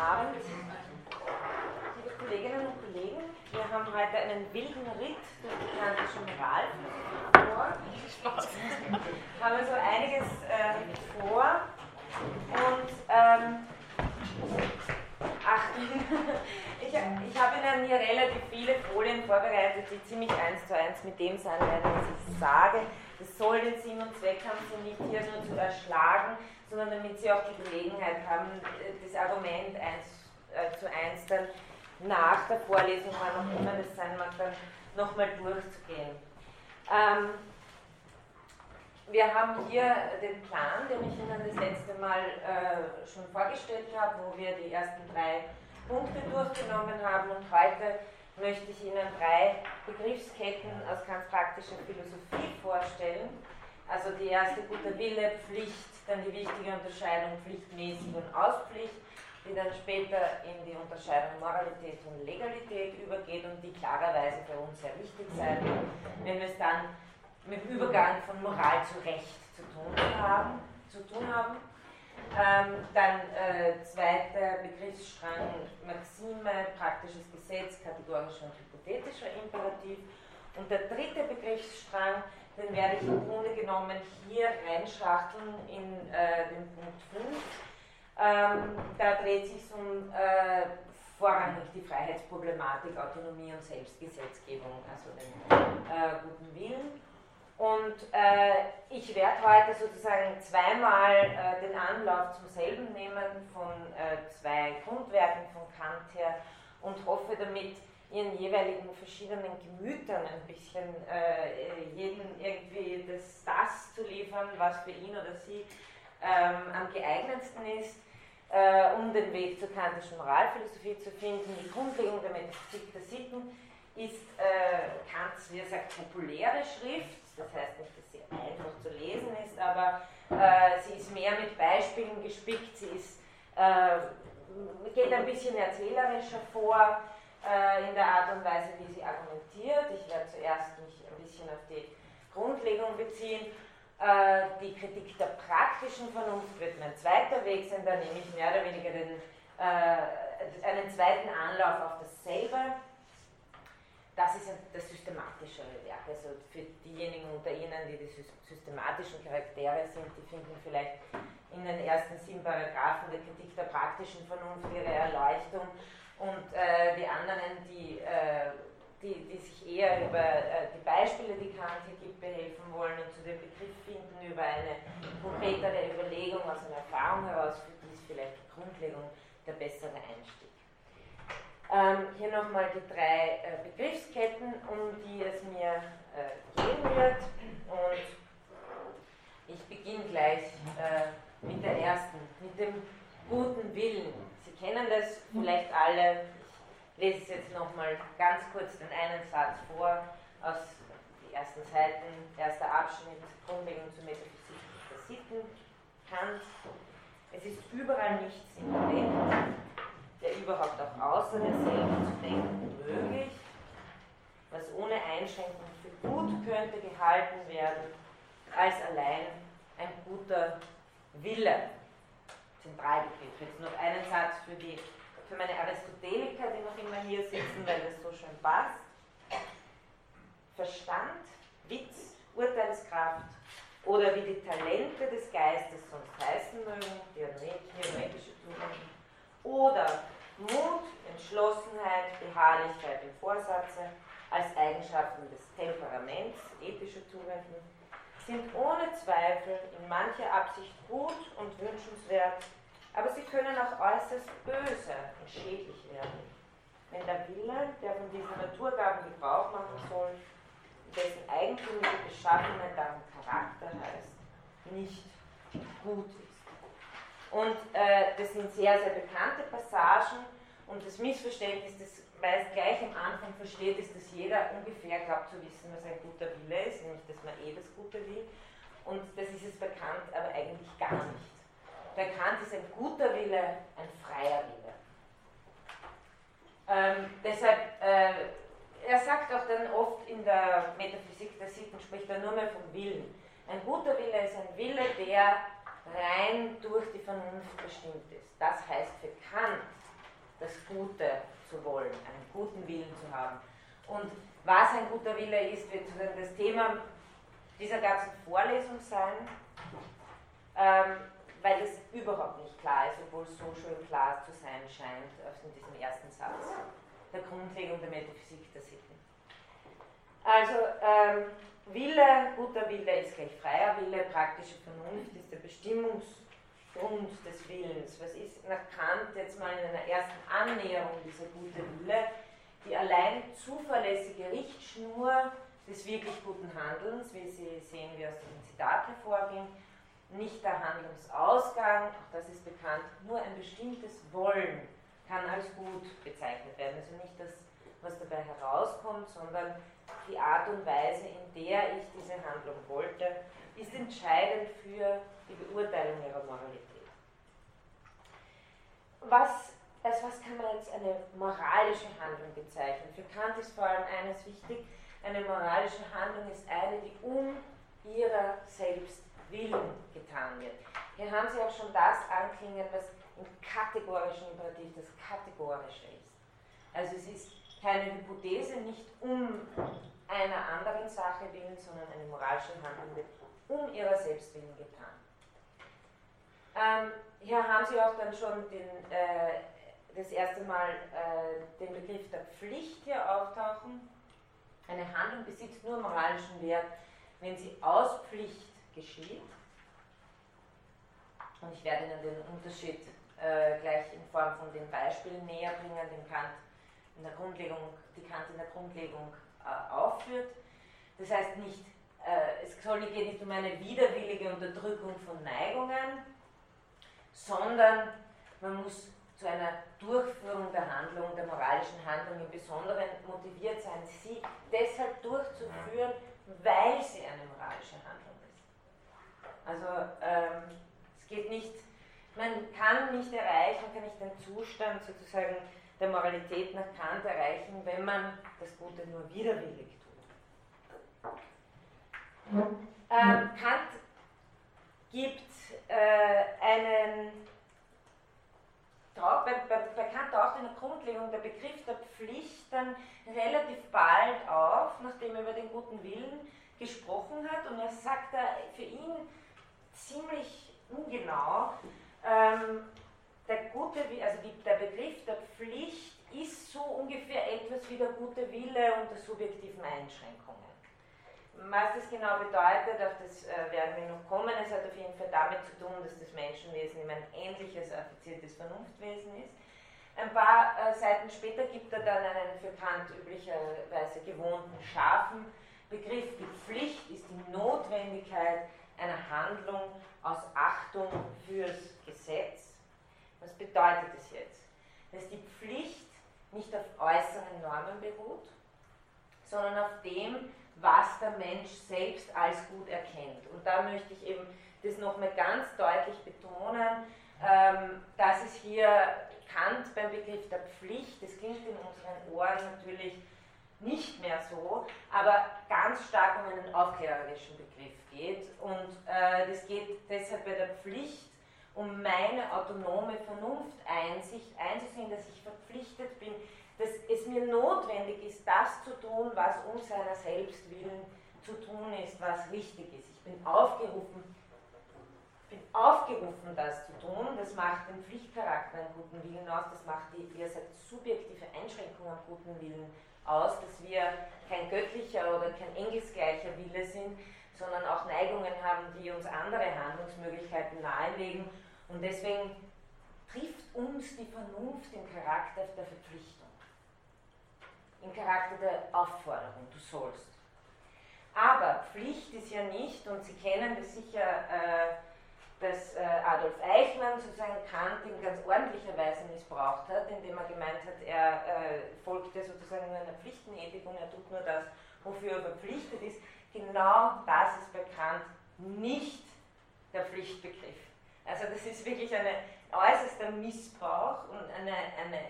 Abend, liebe Kolleginnen und Kollegen. Wir haben heute einen wilden Ritt durch die kantische Moral vor. haben also einiges äh, vor und ähm, Achtung, ich, ich habe Ihnen hier relativ viele Folien vorbereitet, die ziemlich eins zu eins mit dem sein werden, was ich sage. Das soll den Sinn und Zweck haben, Sie nicht hier nur zu erschlagen, sondern damit Sie auch die Gelegenheit haben, das Argument eins äh, zu eins dann nach der Vorlesung, wann auch immer das sein mag, dann nochmal durchzugehen. Ähm, wir haben hier den Plan, den ich Ihnen das letzte Mal äh, schon vorgestellt habe, wo wir die ersten drei Punkte durchgenommen haben und heute möchte ich Ihnen drei Begriffsketten aus ganz praktischer Philosophie vorstellen. Also die erste guter Wille, Pflicht, dann die wichtige Unterscheidung pflichtmäßig und Auspflicht, die dann später in die Unterscheidung Moralität und Legalität übergeht und die klarerweise für uns sehr wichtig sein wird, wenn wir es dann mit Übergang von Moral zu Recht zu tun haben. Zu tun haben. Ähm, dann äh, zweiter Begriffsstrang Maxime, praktisches Gesetz, kategorischer und hypothetischer Imperativ. Und der dritte Begriffsstrang, den werde ich im Grunde genommen hier reinschachteln in äh, den Punkt 5. Ähm, da dreht sich um äh, vorrangig die Freiheitsproblematik, Autonomie und Selbstgesetzgebung, also den äh, guten Willen. Und äh, ich werde heute sozusagen zweimal äh, den Anlauf zum selben nehmen von äh, zwei Grundwerken von Kant her und hoffe damit ihren jeweiligen verschiedenen Gemütern ein bisschen äh, jedem irgendwie das, das zu liefern, was für ihn oder sie ähm, am geeignetsten ist, äh, um den Weg zur kantischen Moralphilosophie zu finden. Die Grundlegung der Metaphysik der Sitten ist äh, Kants, wie er sagt, populäre Schrift. Das heißt nicht, dass sie einfach zu lesen ist, aber äh, sie ist mehr mit Beispielen gespickt, sie ist, äh, geht ein bisschen erzählerischer vor äh, in der Art und Weise, wie sie argumentiert. Ich werde zuerst mich ein bisschen auf die Grundlegung beziehen. Äh, die Kritik der praktischen Vernunft wird mein zweiter Weg sein, da nehme ich mehr oder weniger den, äh, einen zweiten Anlauf auf dasselbe das ist das systematischere Werk. Also für diejenigen unter Ihnen, die die systematischen Charaktere sind, die finden vielleicht in den ersten sieben Paragraphen der Kritik der praktischen Vernunft ihre Erleuchtung und äh, die anderen, die, äh, die, die, sich eher über äh, die Beispiele, die Kant hier gibt, behelfen wollen und zu dem Begriff finden über eine konkretere Überlegung aus einer Erfahrung heraus, für die ist vielleicht die Grundlegung der bessere Einstieg. Ähm, hier nochmal die drei äh, Begriffsketten, um die es mir äh, gehen wird. Und ich beginne gleich äh, mit der ersten, mit dem guten Willen. Sie kennen das vielleicht alle. Ich lese es jetzt nochmal ganz kurz den einen Satz vor aus den ersten Seiten, erster Abschnitt, Grundlegung zur Metaphysik der Sitten, Kant. Es ist überall nichts in der Welt, der überhaupt auch außer derselben zu denken möglich, was ohne Einschränkung für gut könnte gehalten werden, als allein ein guter Wille. Zentralbegriff. Jetzt noch einen Satz für, die, für meine Aristoteliker, die noch immer hier sitzen, weil das so schön passt. Verstand, Witz, Urteilskraft oder wie die Talente des Geistes sonst heißen mögen, theoretische Tugenden, oder Mut, Entschlossenheit, Beharrlichkeit im Vorsatze als Eigenschaften des Temperaments, ethischer Tugenden, sind ohne Zweifel in mancher Absicht gut und wünschenswert, aber sie können auch äußerst böse und schädlich werden, wenn der Wille, der von diesen Naturgaben Gebrauch machen soll, dessen eigentümliche Beschaffenheit darum Charakter heißt, nicht gut ist. Und äh, das sind sehr, sehr bekannte Passagen und das Missverständnis, das meist gleich am Anfang versteht, ist, dass jeder ungefähr glaubt zu wissen, was ein guter Wille ist, nämlich dass man eh das Gute will. Und das ist es bei Kant aber eigentlich gar nicht. Bei Kant ist ein guter Wille ein freier Wille. Ähm, deshalb, äh, er sagt auch dann oft in der Metaphysik der Sitten, spricht er nur mehr vom Willen. Ein guter Wille ist ein Wille, der rein durch die Vernunft bestimmt ist. Das heißt für Kant das Gute zu wollen, einen guten Willen zu haben. Und was ein guter Wille ist, wird das Thema dieser ganzen Vorlesung sein, ähm, weil es überhaupt nicht klar ist, obwohl es so schön klar zu sein scheint in diesem ersten Satz der Grundlegung der Metaphysik der Sitten. Also ähm, Wille, guter Wille ist gleich freier Wille, praktische Vernunft ist der Bestimmungsgrund des Willens. Was ist nach Kant jetzt mal in einer ersten Annäherung dieser gute Wille? Die allein zuverlässige Richtschnur des wirklich guten Handelns, wie Sie sehen, wie aus dem Zitat hervorging, nicht der Handlungsausgang, auch das ist bekannt, nur ein bestimmtes Wollen kann als gut bezeichnet werden. Also nicht das, was dabei herauskommt, sondern die Art und Weise, in der ich diese Handlung wollte, ist entscheidend für die Beurteilung ihrer Moralität. Was, als was kann man jetzt eine moralische Handlung bezeichnen? Für Kant ist vor allem eines wichtig, eine moralische Handlung ist eine, die um ihrer selbst willen getan wird. Hier haben Sie auch schon das anklingen, was im kategorischen Imperativ das Kategorische ist. Also es ist keine Hypothese, nicht um einer anderen Sache willen, sondern eine moralische Handlung wird um ihrer selbst willen getan. Ähm, hier haben Sie auch dann schon den, äh, das erste Mal äh, den Begriff der Pflicht hier auftauchen. Eine Handlung besitzt nur moralischen Wert, wenn sie aus Pflicht geschieht. Und ich werde Ihnen den Unterschied äh, gleich in Form von den Beispielen näher bringen, den Kant in der Grundlegung, die Kant in der Grundlegung äh, aufführt. Das heißt nicht, äh, es soll geht nicht um eine widerwillige Unterdrückung von Neigungen, sondern man muss zu einer Durchführung der Handlung, der moralischen Handlung im Besonderen motiviert sein, sie deshalb durchzuführen, weil sie eine moralische Handlung ist. Also ähm, es geht nicht, man kann nicht erreichen, kann nicht den Zustand sozusagen der Moralität nach Kant erreichen, wenn man das Gute nur widerwillig tut. Ähm, Kant gibt äh, einen bei, bei, bei Kant taucht in der Grundlegung der Begriff der Pflicht dann relativ bald auf, nachdem er über den guten Willen gesprochen hat. Und er sagt da für ihn ziemlich ungenau, ähm, der gute, also die, der Begriff der Pflicht ist so ungefähr etwas wie der gute Wille unter subjektiven Einschränkungen. Was das genau bedeutet, auf das äh, werden wir noch kommen. Es hat auf jeden Fall damit zu tun, dass das Menschenwesen immer ein ähnliches affiziertes Vernunftwesen ist. Ein paar äh, Seiten später gibt er dann einen für Kant üblicherweise gewohnten scharfen Begriff. Die Pflicht ist die Notwendigkeit einer Handlung aus Achtung fürs Gesetz. Was bedeutet es jetzt? Dass die Pflicht nicht auf äußeren Normen beruht, sondern auf dem, was der Mensch selbst als gut erkennt. Und da möchte ich eben das nochmal ganz deutlich betonen, ähm, dass es hier Kant beim Begriff der Pflicht, das klingt in unseren Ohren natürlich nicht mehr so, aber ganz stark um einen aufklärerischen Begriff geht. Und äh, das geht deshalb bei der Pflicht um meine autonome Vernunft einzusehen, dass ich verpflichtet bin, dass es mir notwendig ist, das zu tun, was um seiner selbst willen zu tun ist, was richtig ist. Ich bin aufgerufen, bin aufgerufen, das zu tun. Das macht den Pflichtcharakter am guten Willen aus. Das macht die, wie er sagt, subjektive Einschränkung am guten Willen aus, dass wir kein göttlicher oder kein engelsgleicher Wille sind, sondern auch Neigungen haben, die uns andere Handlungsmöglichkeiten nahelegen. Und deswegen trifft uns die Vernunft im Charakter der Verpflichtung, im Charakter der Aufforderung, du sollst. Aber Pflicht ist ja nicht, und Sie kennen das sicher, äh, dass äh, Adolf Eichmann sozusagen Kant in ganz ordentlicher Weise missbraucht hat, indem er gemeint hat, er äh, folgte sozusagen nur einer Pflichtenethik und er tut nur das, wofür er verpflichtet ist. Genau das ist bei Kant nicht der Pflichtbegriff. Also das ist wirklich ein äußerster Missbrauch und eine, eine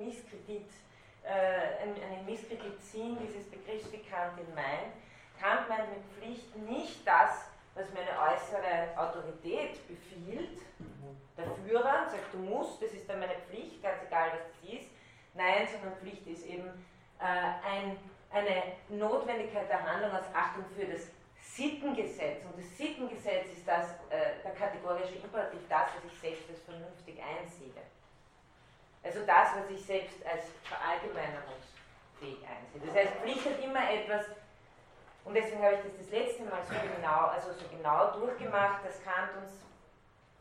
Misskredit, äh, eine Misskredit ziehen dieses Begriffs, wie Kant ihn meint. Kant meint mit Pflicht nicht das, was mir eine äußere Autorität befiehlt, der Führer sagt, du musst, das ist dann meine Pflicht, ganz egal was das ist. Nein, sondern Pflicht ist eben äh, ein, eine Notwendigkeit der Handlung aus Achtung für das Sittengesetz. Und das Sittengesetz ist das, äh, der kategorische Imperativ, das, was ich selbst als vernünftig einsehe. Also das, was ich selbst als verallgemeinerungsfähig einsehe. Das heißt, Pflicht hat immer etwas, und deswegen habe ich das das letzte Mal so genau, also so genau durchgemacht, dass Kant uns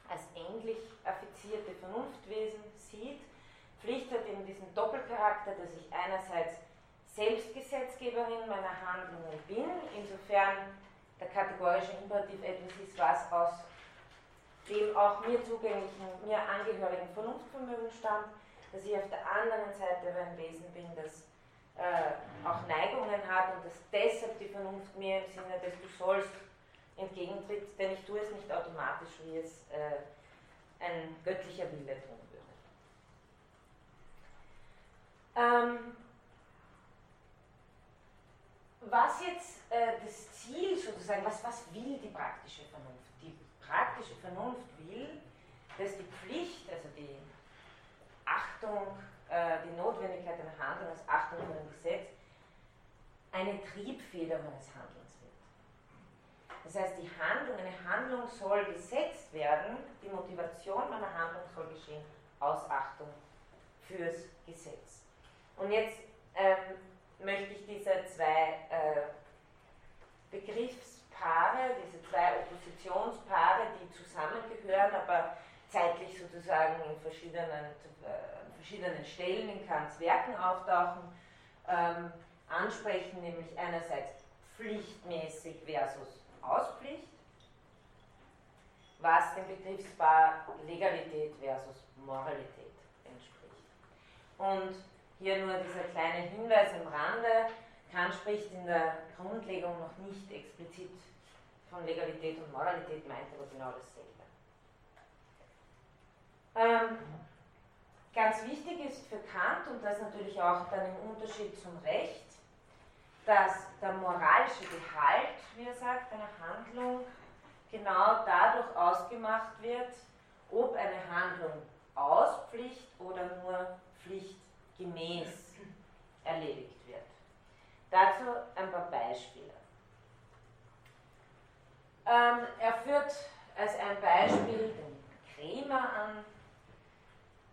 als endlich affizierte Vernunftwesen sieht. Pflicht hat eben diesen Doppelcharakter, dass ich einerseits Selbstgesetzgeberin meiner Handlungen bin, insofern der kategorische Imperativ etwas ist, was aus dem auch mir zugänglichen, mir angehörigen Vernunftvermögen stammt, dass ich auf der anderen Seite aber ein Wesen bin, das äh, auch Neigungen hat und dass deshalb die Vernunft mir im Sinne des Du sollst entgegentritt, denn ich tue es nicht automatisch, wie es äh, ein göttlicher Wille tun würde. Ähm, was jetzt äh, das Ziel sozusagen, was, was will die praktische Vernunft? Die praktische Vernunft will, dass die Pflicht, also die Achtung, äh, die Notwendigkeit einer Handlung als Achtung vor dem Gesetz, eine Triebfeder meines Handelns wird. Das heißt, die Handlung, eine Handlung soll gesetzt werden, die Motivation meiner Handlung soll geschehen aus Achtung fürs Gesetz. Und jetzt ähm, möchte ich diese zwei äh, Begriffspaare, diese zwei Oppositionspaare, die zusammengehören, aber zeitlich sozusagen in verschiedenen, äh, verschiedenen Stellen in Kants Werken auftauchen, ähm, ansprechen, nämlich einerseits pflichtmäßig versus Auspflicht, was dem Begriffspaar Legalität versus Moralität entspricht. Und hier nur dieser kleine Hinweis am Rande. Kant spricht in der Grundlegung noch nicht explizit von Legalität und Moralität, meint aber genau dasselbe. Ähm, ganz wichtig ist für Kant, und das natürlich auch dann im Unterschied zum Recht, dass der moralische Gehalt, wie er sagt, einer Handlung genau dadurch ausgemacht wird, ob eine Handlung aus Pflicht oder nur Pflicht gemäß erledigt wird. Dazu ein paar Beispiele. Ähm, er führt als ein Beispiel den Krämer an,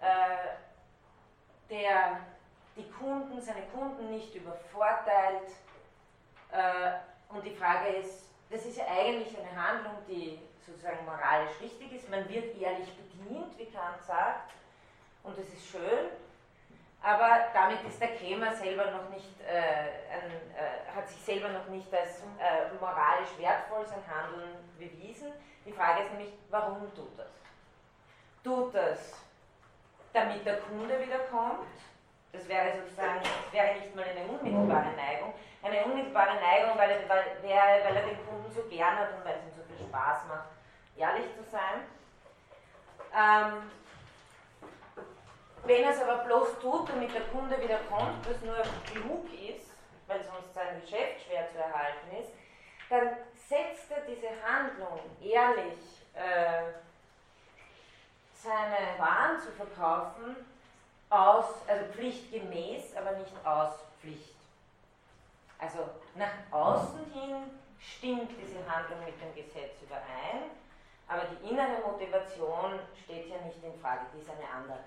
äh, der die Kunden, seine Kunden nicht übervorteilt. Äh, und die Frage ist, das ist ja eigentlich eine Handlung, die sozusagen moralisch richtig ist. Man wird ehrlich bedient, wie Kant sagt, und das ist schön aber damit ist der Krämer selber noch nicht, äh, ein, äh, hat sich selber noch nicht als äh, moralisch wertvoll sein Handeln bewiesen. Die Frage ist nämlich, warum tut das? Tut das, damit der Kunde wiederkommt? Das wäre sozusagen, das wäre nicht mal eine unmittelbare Neigung. Eine unmittelbare Neigung, weil, er, weil, weil er den Kunden so gern hat und weil es ihm so viel Spaß macht, ehrlich zu sein. Ähm, wenn er es aber bloß tut, damit der Kunde wieder kommt, was nur klug ist, weil sonst sein Geschäft schwer zu erhalten ist, dann setzt er diese Handlung, ehrlich äh, seine Waren zu verkaufen, aus, also pflichtgemäß, aber nicht aus Pflicht. Also nach außen hin stimmt diese Handlung mit dem Gesetz überein, aber die innere Motivation steht hier nicht in Frage, die ist eine andere.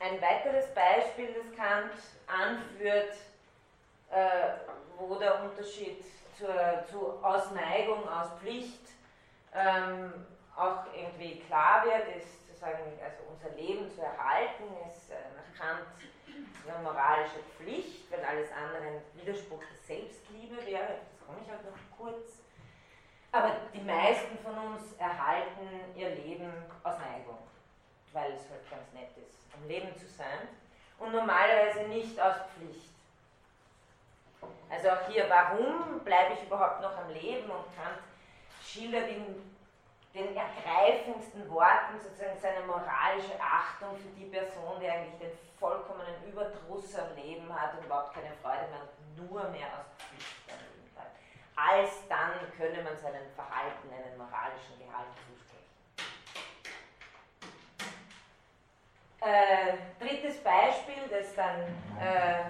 Ein weiteres Beispiel, das Kant anführt, äh, wo der Unterschied zur, zu aus Neigung, aus Pflicht ähm, auch irgendwie klar wird, ist sozusagen, also unser Leben zu erhalten, ist äh, nach Kant eine moralische Pflicht, weil alles andere ein Widerspruch der Selbstliebe wäre, das komme ich auch noch kurz. Aber die meisten von uns erhalten ihr Leben aus Neigung weil es halt ganz nett ist, am Leben zu sein. Und normalerweise nicht aus Pflicht. Also auch hier, warum bleibe ich überhaupt noch am Leben? Und Kant schildert in den ergreifendsten Worten sozusagen seine moralische Achtung für die Person, die eigentlich den vollkommenen Überdruss am Leben hat und überhaupt keine Freude mehr nur mehr aus Pflicht ein Leben treibt. Als dann könne man seinem Verhalten einen moralischen Gehalt zusprechen. Äh, drittes Beispiel, das dann äh,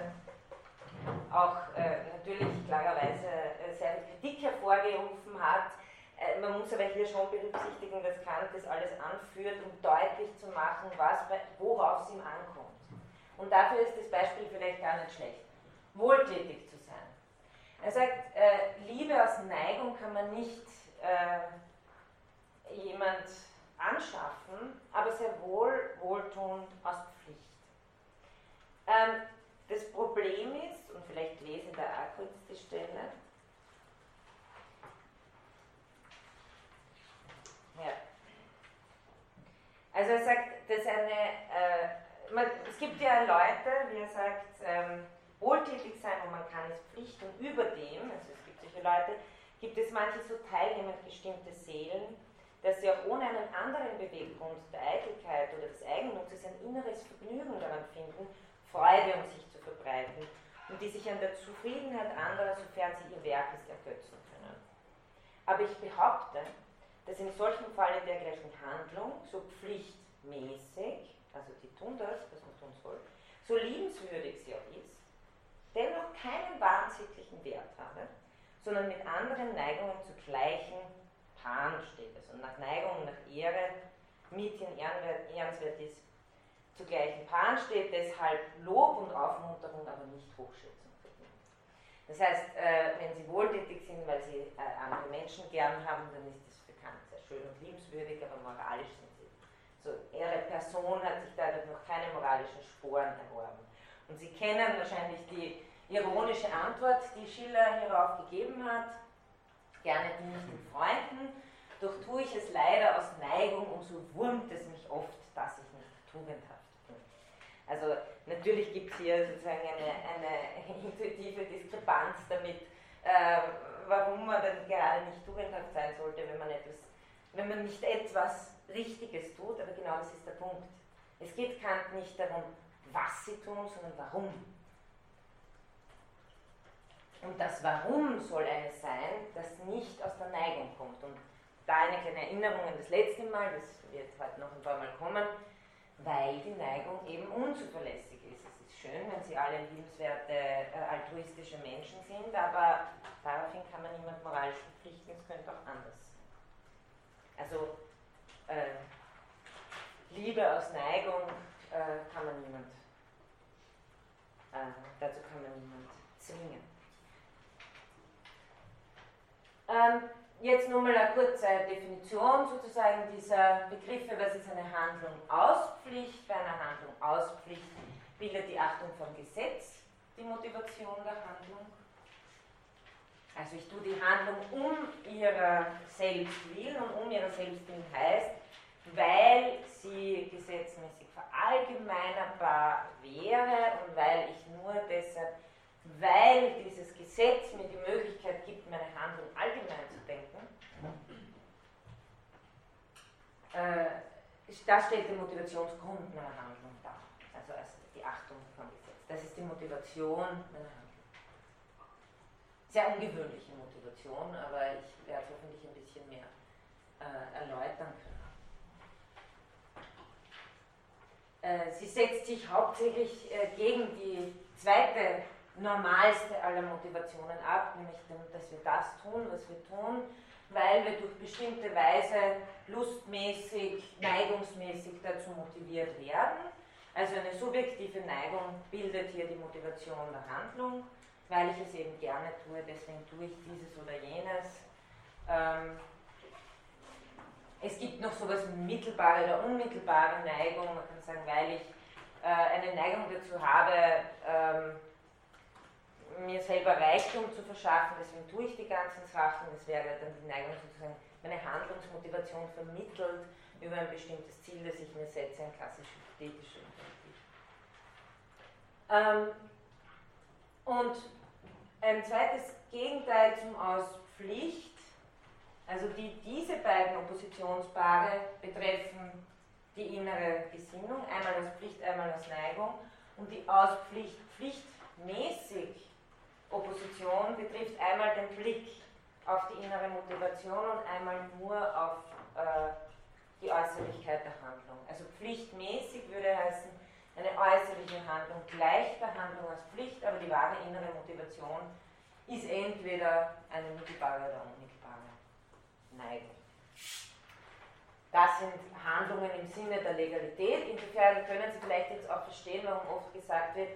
auch äh, natürlich klarerweise äh, sehr viel Kritik hervorgerufen hat. Äh, man muss aber hier schon berücksichtigen, dass Kant das alles anführt, um deutlich zu machen, was worauf es ihm ankommt. Und dafür ist das Beispiel vielleicht gar nicht schlecht. Wohltätig zu sein. Er sagt, äh, Liebe aus Neigung kann man nicht äh, jemand anschaffen, aber sehr wohl wohltuend aus Pflicht. Ähm, das Problem ist, und vielleicht lese ich da auch kurz die Stelle, ja. Also er sagt, dass eine, äh, man, es gibt ja Leute, wie er sagt, ähm, wohltätig sein und man kann es Pflicht und überdem, also es gibt solche Leute, gibt es manche so teilnehmend gestimmte Seelen, dass sie auch ohne einen anderen Beweggrund der Eitelkeit oder des Eigennutzes ein inneres Vergnügen daran finden, Freude um sich zu verbreiten und die sich an der Zufriedenheit anderer, sofern sie ihr Werkes ergötzen können. Aber ich behaupte, dass in solchem Falle dergleichen Handlung so pflichtmäßig, also die tun das, was man tun soll, so liebenswürdig sie auch ist, dennoch keinen wahnsinnlichen Wert habe, sondern mit anderen Neigungen zu gleichen Paaren steht. Also nach Neigung, nach Ehre, Mietchen ehrenswert ist, zu gleichen Paaren steht, deshalb Lob und Aufmunterung, aber nicht Hochschätzung verdient. Das heißt, äh, wenn Sie wohltätig sind, weil Sie äh, andere Menschen gern haben, dann ist das bekannt, sehr schön und liebenswürdig, aber moralisch sind Sie. So, Ihre Person hat sich dadurch noch keine moralischen Sporen erworben. Und Sie kennen wahrscheinlich die ironische Antwort, die Schiller hierauf gegeben hat. Gerne die nicht den Freunden, doch tue ich es leider aus Neigung, und so wurmt es mich oft, dass ich nicht tugendhaft also natürlich gibt es hier sozusagen eine, eine intuitive Diskrepanz damit, äh, warum man dann gerade nicht tugendhaft sein sollte, wenn man etwas, wenn man nicht etwas Richtiges tut, aber genau das ist der Punkt. Es geht Kant nicht darum, was sie tun, sondern warum. Und das Warum soll eines sein, das nicht aus der Neigung kommt. Und da eine kleine Erinnerung an das letzte Mal, das wird heute noch ein paar Mal kommen, weil die Neigung eben unzuverlässig ist. Es ist schön, wenn sie alle liebenswerte, äh, altruistische Menschen sind, aber daraufhin kann man niemand moralisch verpflichten, es könnte auch anders. Also äh, Liebe aus Neigung äh, kann man niemand, äh, dazu kann man niemand zwingen. Ähm, Jetzt nur mal eine kurze Definition sozusagen dieser Begriffe. Was ist eine Handlung aus Pflicht? Bei einer Handlung aus Pflicht bildet die Achtung vom Gesetz die Motivation der Handlung. Also ich tue die Handlung um ihrer selbst willen und um ihrer selbst willen heißt, weil sie gesetzmäßig verallgemeinerbar wäre und weil ich nur deshalb weil dieses Gesetz mir die Möglichkeit gibt, meine Handlung allgemein zu denken, äh, das stellt den Motivationsgrund meiner Handlung dar. Also als die Achtung vom Gesetz. Das ist die Motivation meiner Handlung. Sehr ungewöhnliche Motivation, aber ich werde es hoffentlich ein bisschen mehr äh, erläutern können. Äh, sie setzt sich hauptsächlich äh, gegen die zweite normalste aller Motivationen ab, nämlich dass wir das tun, was wir tun, weil wir durch bestimmte Weise lustmäßig, neigungsmäßig dazu motiviert werden. Also eine subjektive Neigung bildet hier die Motivation der Handlung, weil ich es eben gerne tue, deswegen tue ich dieses oder jenes. Ähm, es gibt noch sowas wie mittelbare oder unmittelbare Neigung, man kann sagen, weil ich äh, eine Neigung dazu habe, ähm, mir selber Reichtum zu verschaffen, deswegen tue ich die ganzen Sachen. Das wäre dann die Neigung sozusagen, meine Handlungsmotivation vermittelt über ein bestimmtes Ziel, das ich mir setze, ein klassisch hypothetisches ähm, Und ein zweites Gegenteil zum Aus Pflicht, also die, diese beiden Oppositionspaare betreffen die innere Gesinnung, einmal aus Pflicht, einmal aus Neigung, und die aus Pflicht pflichtmäßig Opposition den Blick auf die innere Motivation und einmal nur auf äh, die Äußerlichkeit der Handlung. Also pflichtmäßig würde heißen, eine äußerliche Handlung gleich der Handlung als Pflicht, aber die wahre innere Motivation ist entweder eine mittelbare oder unmittelbare Neigung. Das sind Handlungen im Sinne der Legalität. Insofern können Sie vielleicht jetzt auch verstehen, warum oft gesagt wird,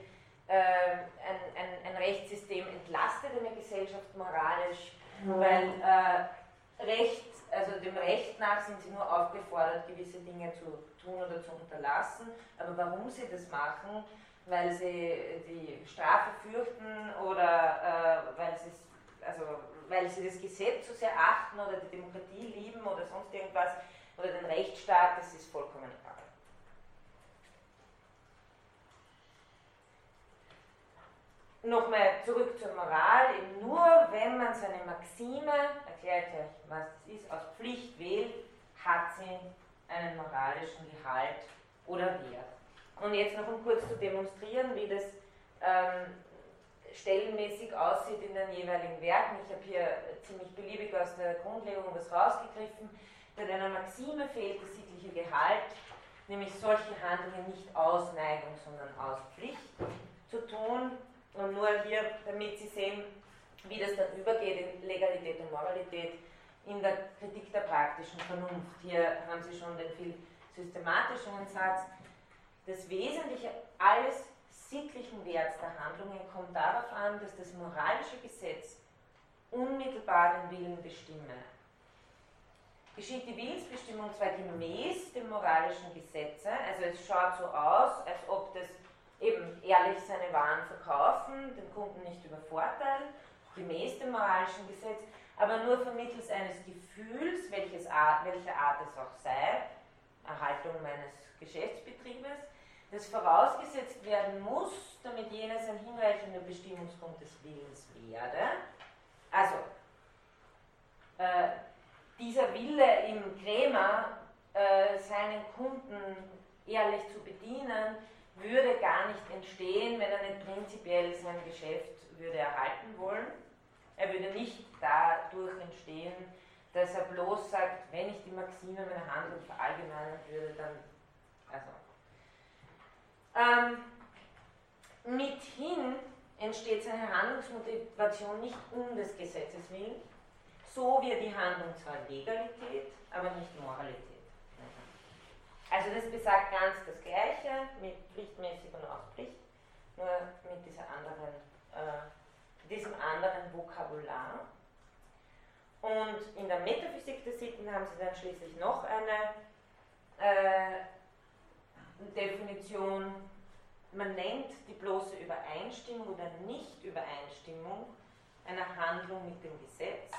äh, ein, ein, ein, Rechtssystem entlastet eine Gesellschaft moralisch, weil äh, Recht, also dem Recht nach sind sie nur aufgefordert, gewisse Dinge zu tun oder zu unterlassen. Aber warum sie das machen, weil sie die Strafe fürchten oder äh, weil, also, weil sie das Gesetz so sehr achten oder die Demokratie lieben oder sonst irgendwas, oder den Rechtsstaat, das ist vollkommen egal. Nochmal zurück zur Moral. Eben nur wenn man seine Maxime, erkläre ich euch, was das ist, aus Pflicht wählt, hat sie einen moralischen Gehalt oder Wert. Und jetzt noch um kurz zu demonstrieren, wie das ähm, stellenmäßig aussieht in den jeweiligen Werken. Ich habe hier ziemlich beliebig aus der Grundlegung was rausgegriffen. Bei deiner Maxime fehlt das sittliche Gehalt, nämlich solche Handlungen nicht aus Neigung, sondern aus Pflicht zu tun. Und nur hier, damit Sie sehen, wie das dann übergeht in Legalität und Moralität, in der Kritik der praktischen Vernunft. Hier haben Sie schon den viel systematischeren Satz. Das Wesentliche alles sittlichen Werts der Handlungen kommt darauf an, dass das moralische Gesetz unmittelbar den Willen bestimme geschieht die Willensbestimmung zwar gemäß dem moralischen Gesetze, also es schaut so aus, als ob das eben ehrlich seine Waren verkaufen, den Kunden nicht übervorteilen, gemäß dem moralischen Gesetz, aber nur vermittels eines Gefühls, welches Art, welcher Art es auch sei, Erhaltung meines Geschäftsbetriebes, das vorausgesetzt werden muss, damit jenes ein hinreichender Bestimmungsgrund des Willens werde. Also, äh, dieser Wille im Krämer, äh, seinen Kunden ehrlich zu bedienen, würde gar nicht entstehen, wenn er nicht prinzipiell sein Geschäft würde erhalten wollen. Er würde nicht dadurch entstehen, dass er bloß sagt, wenn ich die Maxime meiner Handlung verallgemeinern würde, dann. Also. Ähm, mithin entsteht seine Handlungsmotivation nicht um des Gesetzes willen, so wird die Handlung zwar Legalität, aber nicht Moralität. Also das besagt ganz das Gleiche mit pflichtmäßig und Auspflicht, nur mit dieser anderen, äh, diesem anderen Vokabular. Und in der Metaphysik der Sitten haben sie dann schließlich noch eine äh, Definition, man nennt die bloße Übereinstimmung oder Nicht-Übereinstimmung einer Handlung mit dem Gesetz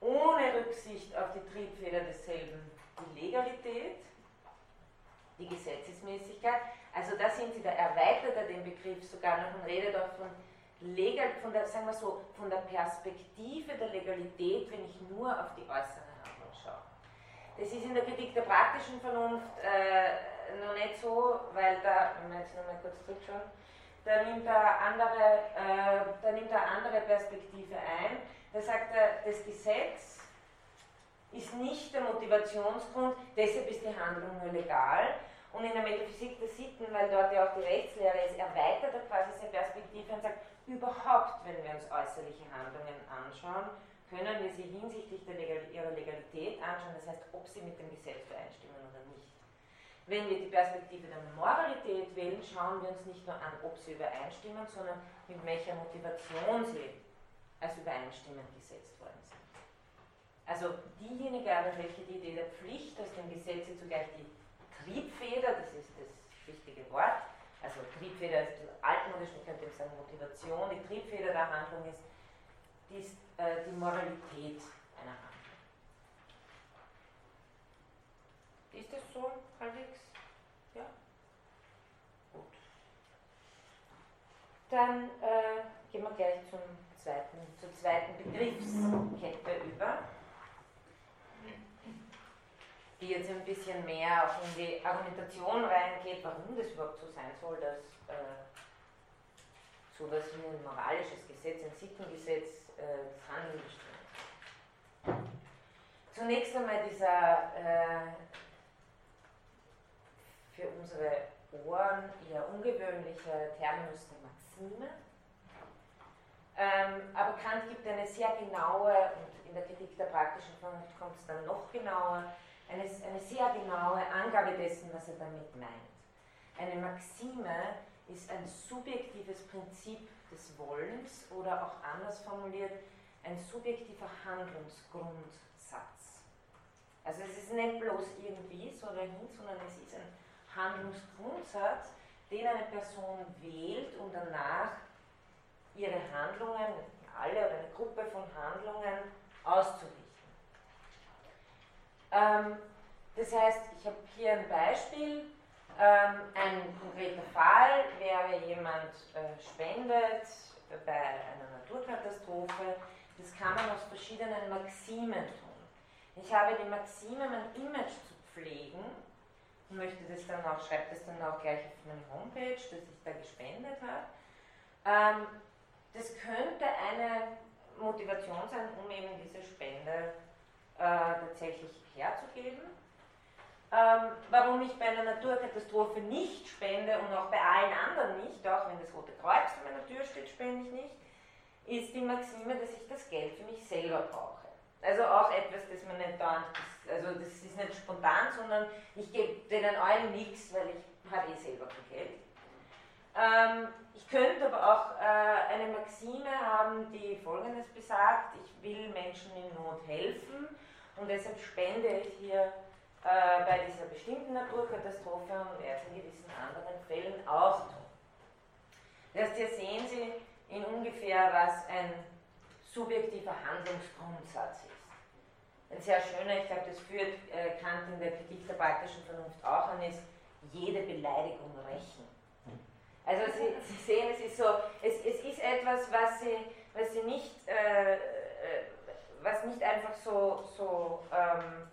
ohne Rücksicht auf die Triebfeder desselben die Legalität, die Gesetzesmäßigkeit. Also da sind sie, da erweitert er den Begriff sogar noch und redet auch von Legal, von der, sagen wir so, von der Perspektive der Legalität, wenn ich nur auf die äußere Handlung schaue. Das ist in der Kritik der praktischen Vernunft äh, noch nicht so, weil da, wenn wir jetzt nochmal kurz zurückschauen, da nimmt er andere, äh, da nimmt er andere Perspektive ein da sagt er, das Gesetz ist nicht der Motivationsgrund, deshalb ist die Handlung nur legal. Und in der Metaphysik der Sitten, weil dort ja auch die Rechtslehre ist, erweitert er quasi seine Perspektive und sagt, überhaupt, wenn wir uns äußerliche Handlungen anschauen, können wir sie hinsichtlich Legal ihrer Legalität anschauen, das heißt, ob sie mit dem Gesetz übereinstimmen oder nicht. Wenn wir die Perspektive der Moralität wählen, schauen wir uns nicht nur an, ob sie übereinstimmen, sondern mit welcher Motivation sie als übereinstimmend gesetzt worden sind. Also diejenigen aber, welche die Idee der Pflicht aus dem Gesetze zugleich die Triebfeder, das ist das wichtige Wort, also Triebfeder ist altmodisch, man könnte sagen Motivation, die Triebfeder der Handlung ist, die, ist, äh, die Moralität einer Handlung. Ist das so halbwegs? Ja? Gut. Dann äh, gehen wir gleich zum zweiten, zur zweiten Begriffskette über, die jetzt ein bisschen mehr auch in die Argumentation reingeht, warum das überhaupt so sein soll, dass äh, sowas wie ein moralisches Gesetz, ein Sittengesetz äh, des Handelns bestimmt. Zunächst einmal dieser äh, für unsere Ohren eher ungewöhnliche Terminus der Maxime. Ähm, aber Kant gibt eine sehr genaue, und in der Kritik der praktischen Vernunft kommt es dann noch genauer, eine, eine sehr genaue Angabe dessen, was er damit meint. Eine Maxime ist ein subjektives Prinzip des Wollens oder auch anders formuliert, ein subjektiver Handlungsgrundsatz. Also es ist nicht bloß irgendwie so dahin, sondern es ist ein Handlungsgrundsatz, den eine Person wählt, um danach ihre Handlungen, alle oder eine Gruppe von Handlungen auszurichten. Ähm, das heißt, ich habe hier ein Beispiel. Ähm, ein konkreter Fall wäre jemand äh, spendet bei einer Naturkatastrophe. Das kann man aus verschiedenen Maximen tun. Ich habe die Maxime, mein Image zu pflegen und möchte das dann auch, schreibe das dann auch gleich auf meine Homepage, dass ich da gespendet habe. Ähm, das könnte eine Motivation sein, um eben diese Spende äh, tatsächlich herzugeben. Ähm, warum ich bei einer Naturkatastrophe nicht spende und auch bei allen anderen nicht, auch wenn das Rote Kreuz vor meiner Tür steht, spende ich nicht, ist die Maxime, dass ich das Geld für mich selber brauche. Also auch etwas, das man nicht dauernd, also das ist nicht spontan, sondern ich gebe denen allen nichts, weil ich habe eh selber kein Geld. Ähm, ich könnte aber auch äh, eine Maxime haben, die folgendes besagt, ich will Menschen in Not helfen und deshalb spende ich hier äh, bei dieser bestimmten Naturkatastrophe und es in gewissen anderen Fällen auch tun. Das heißt, hier sehen Sie in ungefähr, was ein subjektiver Handlungsgrundsatz ist. Ein sehr schöner, ich glaube, das führt äh, Kant in der Kritik der praktischen Vernunft auch an, ist jede Beleidigung rächen. Also Sie, Sie sehen, es ist so, es, es ist etwas, was Sie, was Sie nicht, äh, äh was nicht einfach so, so ähm,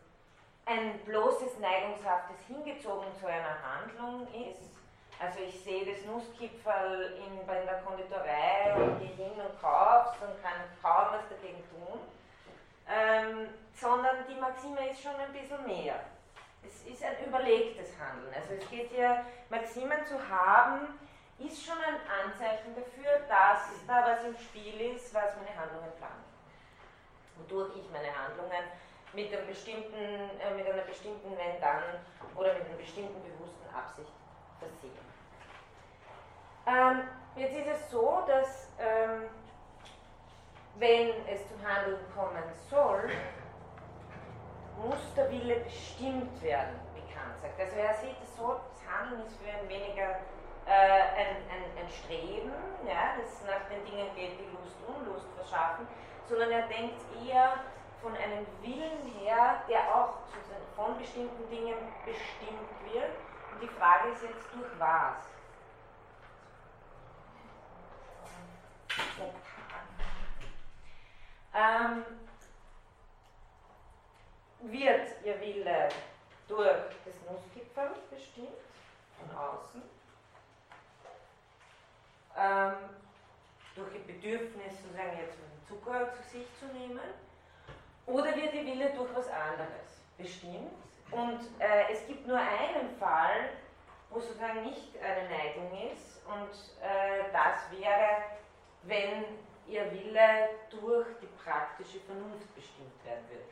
ein bloßes neigungshaftes Hingezogen zu einer Handlung ist. Also ich sehe das Nusskipferl in, bei der Konditorei und gehe hin und kaufe es und kann kaum was dagegen tun. Ähm, sondern die Maxime ist schon ein bisschen mehr. Es ist ein überlegtes Handeln. Also es geht hier, Maximen zu haben, ist schon ein Anzeichen dafür, dass da was im Spiel ist, was meine Handlungen plant. Wodurch ich meine Handlungen mit, einem bestimmten, äh, mit einer bestimmten Wenn-Dann oder mit einer bestimmten bewussten Absicht versehen. Ähm, jetzt ist es so, dass ähm, wenn es zum Handeln kommen soll, muss der Wille bestimmt werden, wie Kant sagt. Also er sieht es so, das Handeln ist für ihn weniger äh, ein, ein, ein, Streben, ja, das nach den Dingen geht, die Lust, Unlust verschaffen, sondern er denkt eher von einem Willen her, der auch von bestimmten Dingen bestimmt wird. Und die Frage ist jetzt, durch was? Ähm, wird ihr Wille durch das Nusskipferl bestimmt, von außen, ähm, durch ihr Bedürfnis sozusagen jetzt Zucker zu sich zu nehmen, oder wird die Wille durch was anderes bestimmt? Und äh, es gibt nur einen Fall, wo sozusagen nicht eine Neigung ist, und äh, das wäre, wenn ihr Wille durch die praktische Vernunft bestimmt werden würde.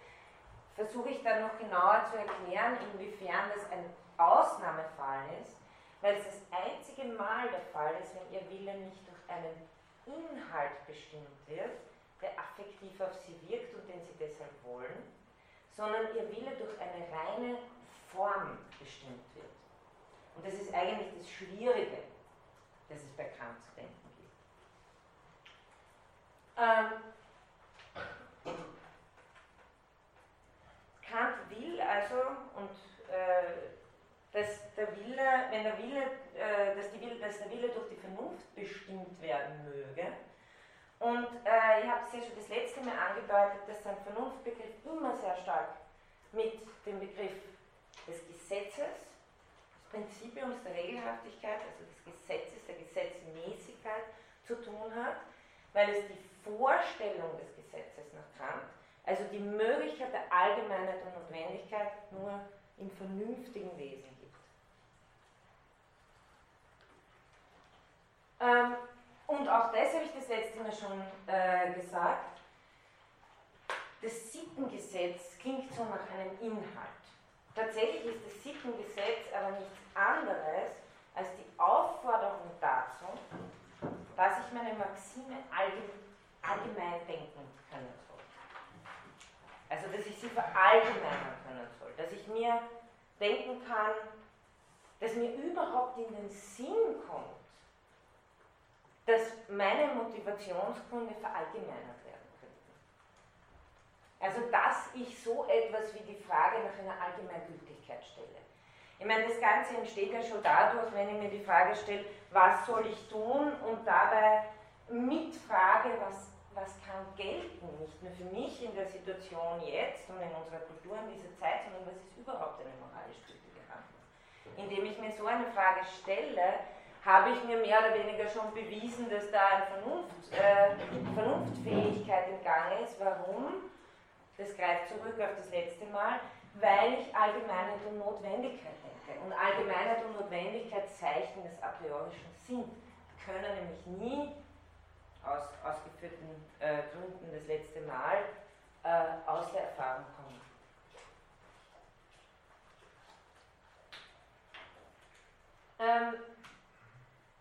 Versuche ich dann noch genauer zu erklären, inwiefern das ein Ausnahmefall ist, weil es das einzige Mal der Fall ist, wenn ihr Wille nicht durch einen Inhalt bestimmt wird, der affektiv auf sie wirkt und den sie deshalb wollen, sondern ihr Wille durch eine reine Form bestimmt wird. Und das ist eigentlich das Schwierige, das es bei Kant zu denken gibt. Ähm, Kant will also, und äh, dass der Wille, wenn der Wille, äh, dass, die Wille, dass der Wille durch die Vernunft bestimmt werden möge, und äh, ich habe es ja schon das letzte Mal angedeutet, dass sein Vernunftbegriff immer sehr stark mit dem Begriff des Gesetzes, des Prinzipiums der Regelhaftigkeit, also des Gesetzes, der Gesetzmäßigkeit zu tun hat, weil es die Vorstellung des Gesetzes nach Kant, also die Möglichkeit der Allgemeinheit und Notwendigkeit nur im vernünftigen Wesen gibt. Ähm, und auch das habe ich das letzte Mal schon äh, gesagt. Das Sittengesetz klingt so nach einem Inhalt. Tatsächlich ist das Sittengesetz aber nichts anderes als die Aufforderung dazu, dass ich meine Maxime allgemein denken können soll. Also, dass ich sie verallgemeinern können soll. Dass ich mir denken kann, dass mir überhaupt in den Sinn kommt, dass meine Motivationsgründe verallgemeinert werden könnten. Also dass ich so etwas wie die Frage nach einer Allgemeingültigkeit stelle. Ich meine, das Ganze entsteht ja schon dadurch, wenn ich mir die Frage stelle, was soll ich tun und dabei mitfrage, was, was kann gelten, nicht nur für mich in der Situation jetzt und in unserer Kultur in dieser Zeit, sondern was ist überhaupt eine moralisch gültige Handlung. Indem ich mir so eine Frage stelle, habe ich mir mehr oder weniger schon bewiesen, dass da eine Vernunft, äh, Vernunftfähigkeit im Gange ist. Warum? Das greift zurück auf das letzte Mal, weil ich Allgemeinheit und Notwendigkeit denke. Und Allgemeinheit und Notwendigkeit Zeichen des a priorischen sind, können nämlich nie aus ausgeführten äh, Gründen das letzte Mal äh, aus der Erfahrung kommen. Ähm,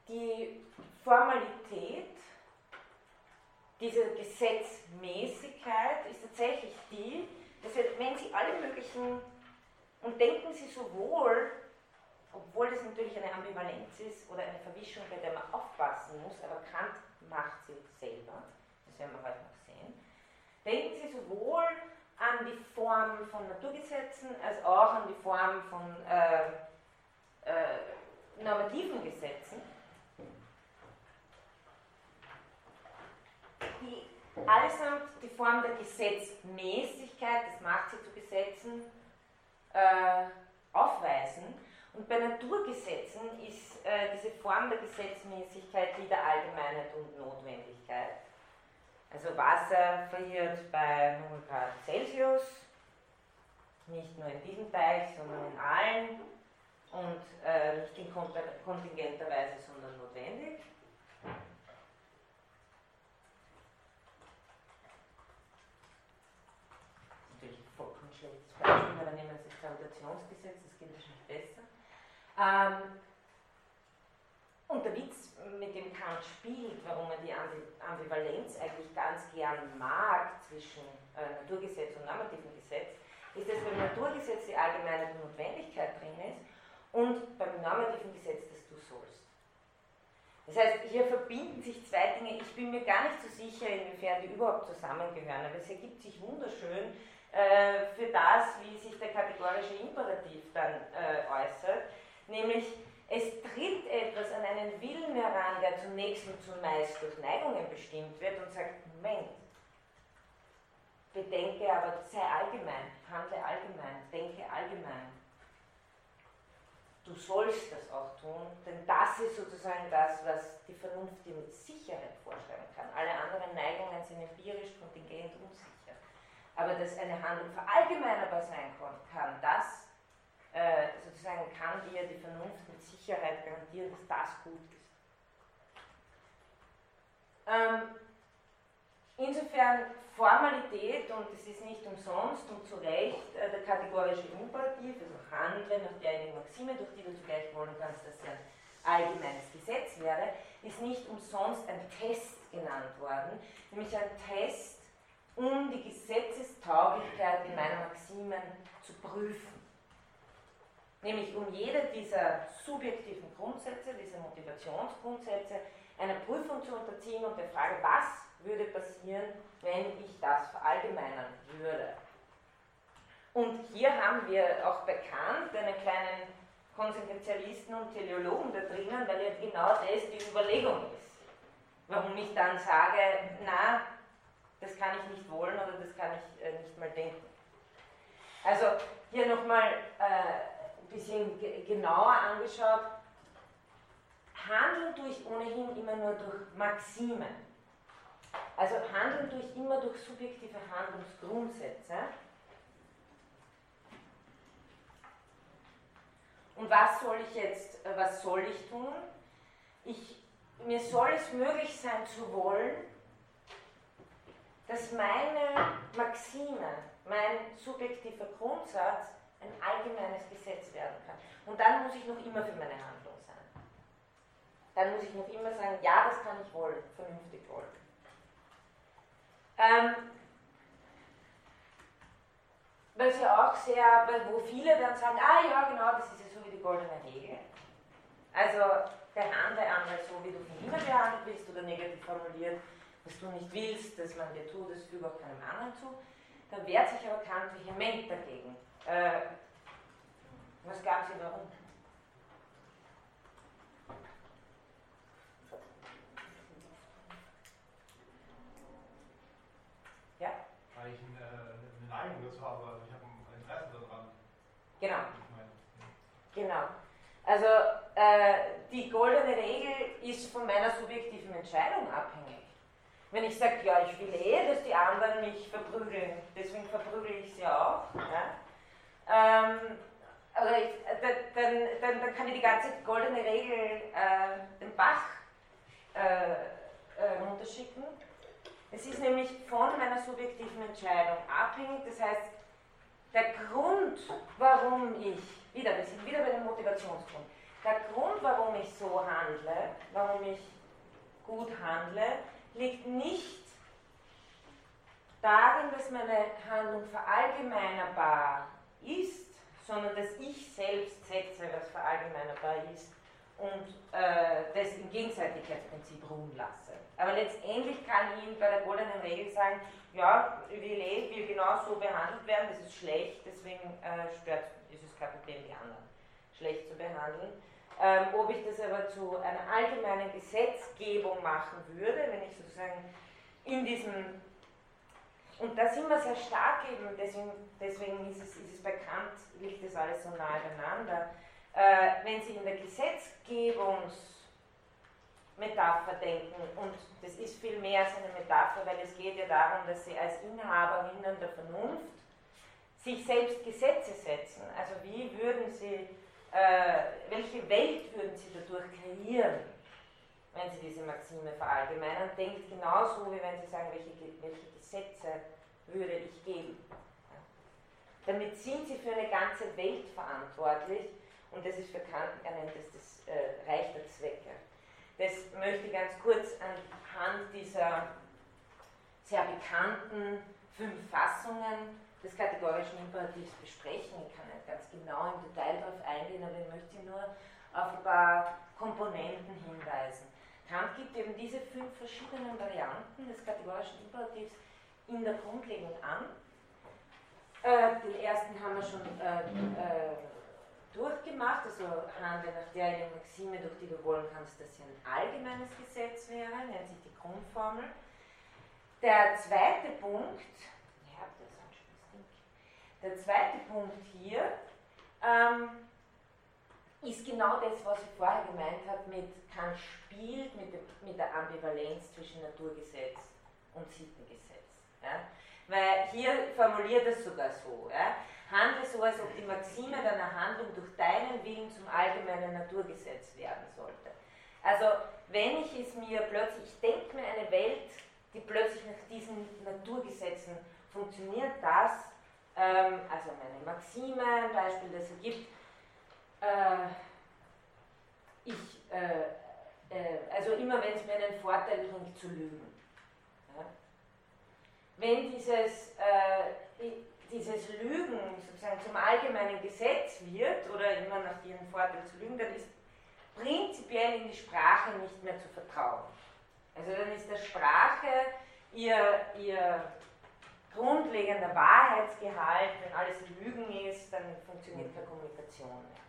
die Formalität dieser Gesetzmäßigkeit ist tatsächlich die, dass wenn Sie alle möglichen, und denken Sie sowohl, obwohl das natürlich eine Ambivalenz ist oder eine Verwischung, bei der man aufpassen muss, aber Kant macht sie selber, das werden wir heute noch sehen, denken Sie sowohl an die Form von Naturgesetzen als auch an die Form von äh, äh, normativen Gesetzen die allesamt die Form der Gesetzmäßigkeit, das macht sie zu Gesetzen, äh, aufweisen. Und bei Naturgesetzen ist äh, diese Form der Gesetzmäßigkeit die der Allgemeinheit und Notwendigkeit. Also Wasser friert bei 0 Grad Celsius, nicht nur in diesem Teich, sondern in allen und äh, nicht in kontingenter Weise, sondern notwendig. Aber nehmen das Gravitationsgesetz, das geht wahrscheinlich besser. Ähm, und der Witz, mit dem Kant spielt, warum er die Ambivalenz eigentlich ganz gern mag zwischen äh, Naturgesetz und normativen Gesetz, ist, dass beim Naturgesetz die allgemeine Notwendigkeit drin ist und beim normativen Gesetz das Du sollst. Das heißt, hier verbinden sich zwei Dinge. Ich bin mir gar nicht so sicher, inwiefern die überhaupt zusammengehören, aber es ergibt sich wunderschön, äh, für das, wie sich der kategorische Imperativ dann äh, äußert, nämlich es tritt etwas an einen Willen heran, der zunächst und zumeist durch Neigungen bestimmt wird und sagt, Moment, bedenke aber, sei allgemein, handle allgemein, denke allgemein. Du sollst das auch tun, denn das ist sozusagen das, was die Vernunft dir mit Sicherheit vorschreiben kann. Alle anderen Neigungen sind empirisch, kontingent, unsicher aber dass eine Handlung verallgemeinerbar sein kann, das äh, sozusagen kann dir die Vernunft mit Sicherheit garantieren, dass das gut ist. Ähm, insofern Formalität, und es ist nicht umsonst und zu Recht äh, der kategorische Imperativ, also handle nach derjenigen Maxime, durch die du zugleich wollen kannst, dass sie ein allgemeines Gesetz wäre, ist nicht umsonst ein Test genannt worden, nämlich ein Test um die Gesetzestauglichkeit meiner Maximen zu prüfen. Nämlich um jede dieser subjektiven Grundsätze, dieser Motivationsgrundsätze, einer Prüfung zu unterziehen und der Frage, was würde passieren, wenn ich das verallgemeinern würde. Und hier haben wir auch bekannt einen kleinen Konsequenzialisten und Teleologen da drinnen, weil ja genau das die Überlegung ist. Warum ich dann sage, na, das kann ich nicht wollen oder das kann ich äh, nicht mal denken. Also hier nochmal äh, ein bisschen genauer angeschaut, handeln tue ich ohnehin immer nur durch Maximen. Also handeln tue ich immer durch subjektive Handlungsgrundsätze. Und was soll ich jetzt, äh, was soll ich tun? Ich, mir soll es möglich sein zu wollen, dass meine Maxime, mein subjektiver Grundsatz ein allgemeines Gesetz werden kann. Und dann muss ich noch immer für meine Handlung sein. Dann muss ich noch immer sagen, ja, das kann ich wollen, vernünftig wollen. Ähm, was ja auch sehr, wo viele dann sagen, ah ja, genau, das ist ja so wie die goldene Regel. Also behandle andere so, wie du von niemand behandelt bist oder negativ formuliert, was du nicht willst, dass man dir tut, das füge auch keinem anderen zu. Da wehrt sich aber Kant vehement dagegen. Äh, was gab sie warum? Ja? Weil ich eine, eine Neigung dazu habe, also ich habe ein Interesse daran. Genau. Genau. Also äh, die goldene Regel ist von meiner subjektiven Entscheidung abhängig. Wenn ich sage, ja, ich will eh, dass die anderen mich verprügeln, deswegen verprügel ich sie auch. Ja? Ähm, also ich, dann, dann, dann, kann ich die ganze goldene Regel äh, den Bach äh, äh, runterschicken. Es ist nämlich von meiner subjektiven Entscheidung abhängig. Das heißt, der Grund, warum ich, wieder, wir sind wieder bei dem Motivationsgrund, der Grund, warum ich so handle, warum ich gut handle, liegt nicht darin, dass meine Handlung verallgemeinerbar ist, sondern dass ich selbst setze, was verallgemeinerbar ist und äh, das im Gegenseitigkeitsprinzip ruhen lasse. Aber letztendlich kann ich Ihnen bei der goldenen Regel sagen, ja, will, will genau so behandelt werden, das ist schlecht, deswegen äh, stört, ist es kein Problem, die anderen schlecht zu behandeln. Ähm, ob ich das aber zu einer allgemeinen Gesetzgebung machen würde, wenn ich sozusagen in diesem, und da sind wir sehr stark eben, deswegen, deswegen ist, es, ist es bei Kant, liegt das alles so nahe beieinander, äh, wenn Sie in der Gesetzgebungsmetapher denken, und das ist viel mehr als eine Metapher, weil es geht ja darum, dass Sie als Inhaberinnen der Vernunft sich selbst Gesetze setzen. Also wie würden Sie äh, welche Welt würden Sie dadurch kreieren, wenn Sie diese Maxime verallgemeinern? Denkt genauso, wie wenn Sie sagen, welche, welche Gesetze würde ich geben. Damit sind Sie für eine ganze Welt verantwortlich und das ist für Kant, er nennt es das äh, Reich der Zwecke. Das möchte ich ganz kurz anhand dieser sehr bekannten fünf Fassungen des kategorischen Imperativs besprechen. Ich kann nicht ganz genau im Detail darauf eingehen, aber ich möchte nur auf ein paar Komponenten hinweisen. Kant gibt eben diese fünf verschiedenen Varianten des kategorischen Imperativs in der Grundlegung an. Äh, den ersten haben wir schon äh, äh, durchgemacht, also handle nach der Maxime, durch die du wollen kannst, dass sie ein allgemeines Gesetz wäre, nennt sich die Grundformel. Der zweite Punkt, der zweite Punkt hier ähm, ist genau das, was ich vorher gemeint habe, mit Kant spielt mit, mit der Ambivalenz zwischen Naturgesetz und Sittengesetz. Ja? Weil hier formuliert es sogar so, ja? handle so, als ob die Maxime deiner Handlung durch deinen Willen zum allgemeinen Naturgesetz werden sollte. Also wenn ich es mir plötzlich, ich denke mir eine Welt, die plötzlich nach diesen Naturgesetzen funktioniert, das ähm, also meine Maxime, ein Beispiel, das es gibt. Äh, ich, äh, äh, also immer wenn es mir einen Vorteil bringt, zu lügen. Ja? Wenn dieses, äh, dieses Lügen sozusagen zum allgemeinen Gesetz wird oder immer nach ihrem Vorteil zu lügen, dann ist prinzipiell in die Sprache nicht mehr zu vertrauen. Also dann ist der Sprache ihr, ihr grundlegender Wahrheitsgehalt, wenn alles Lügen ist, dann funktioniert keine Kommunikation mehr.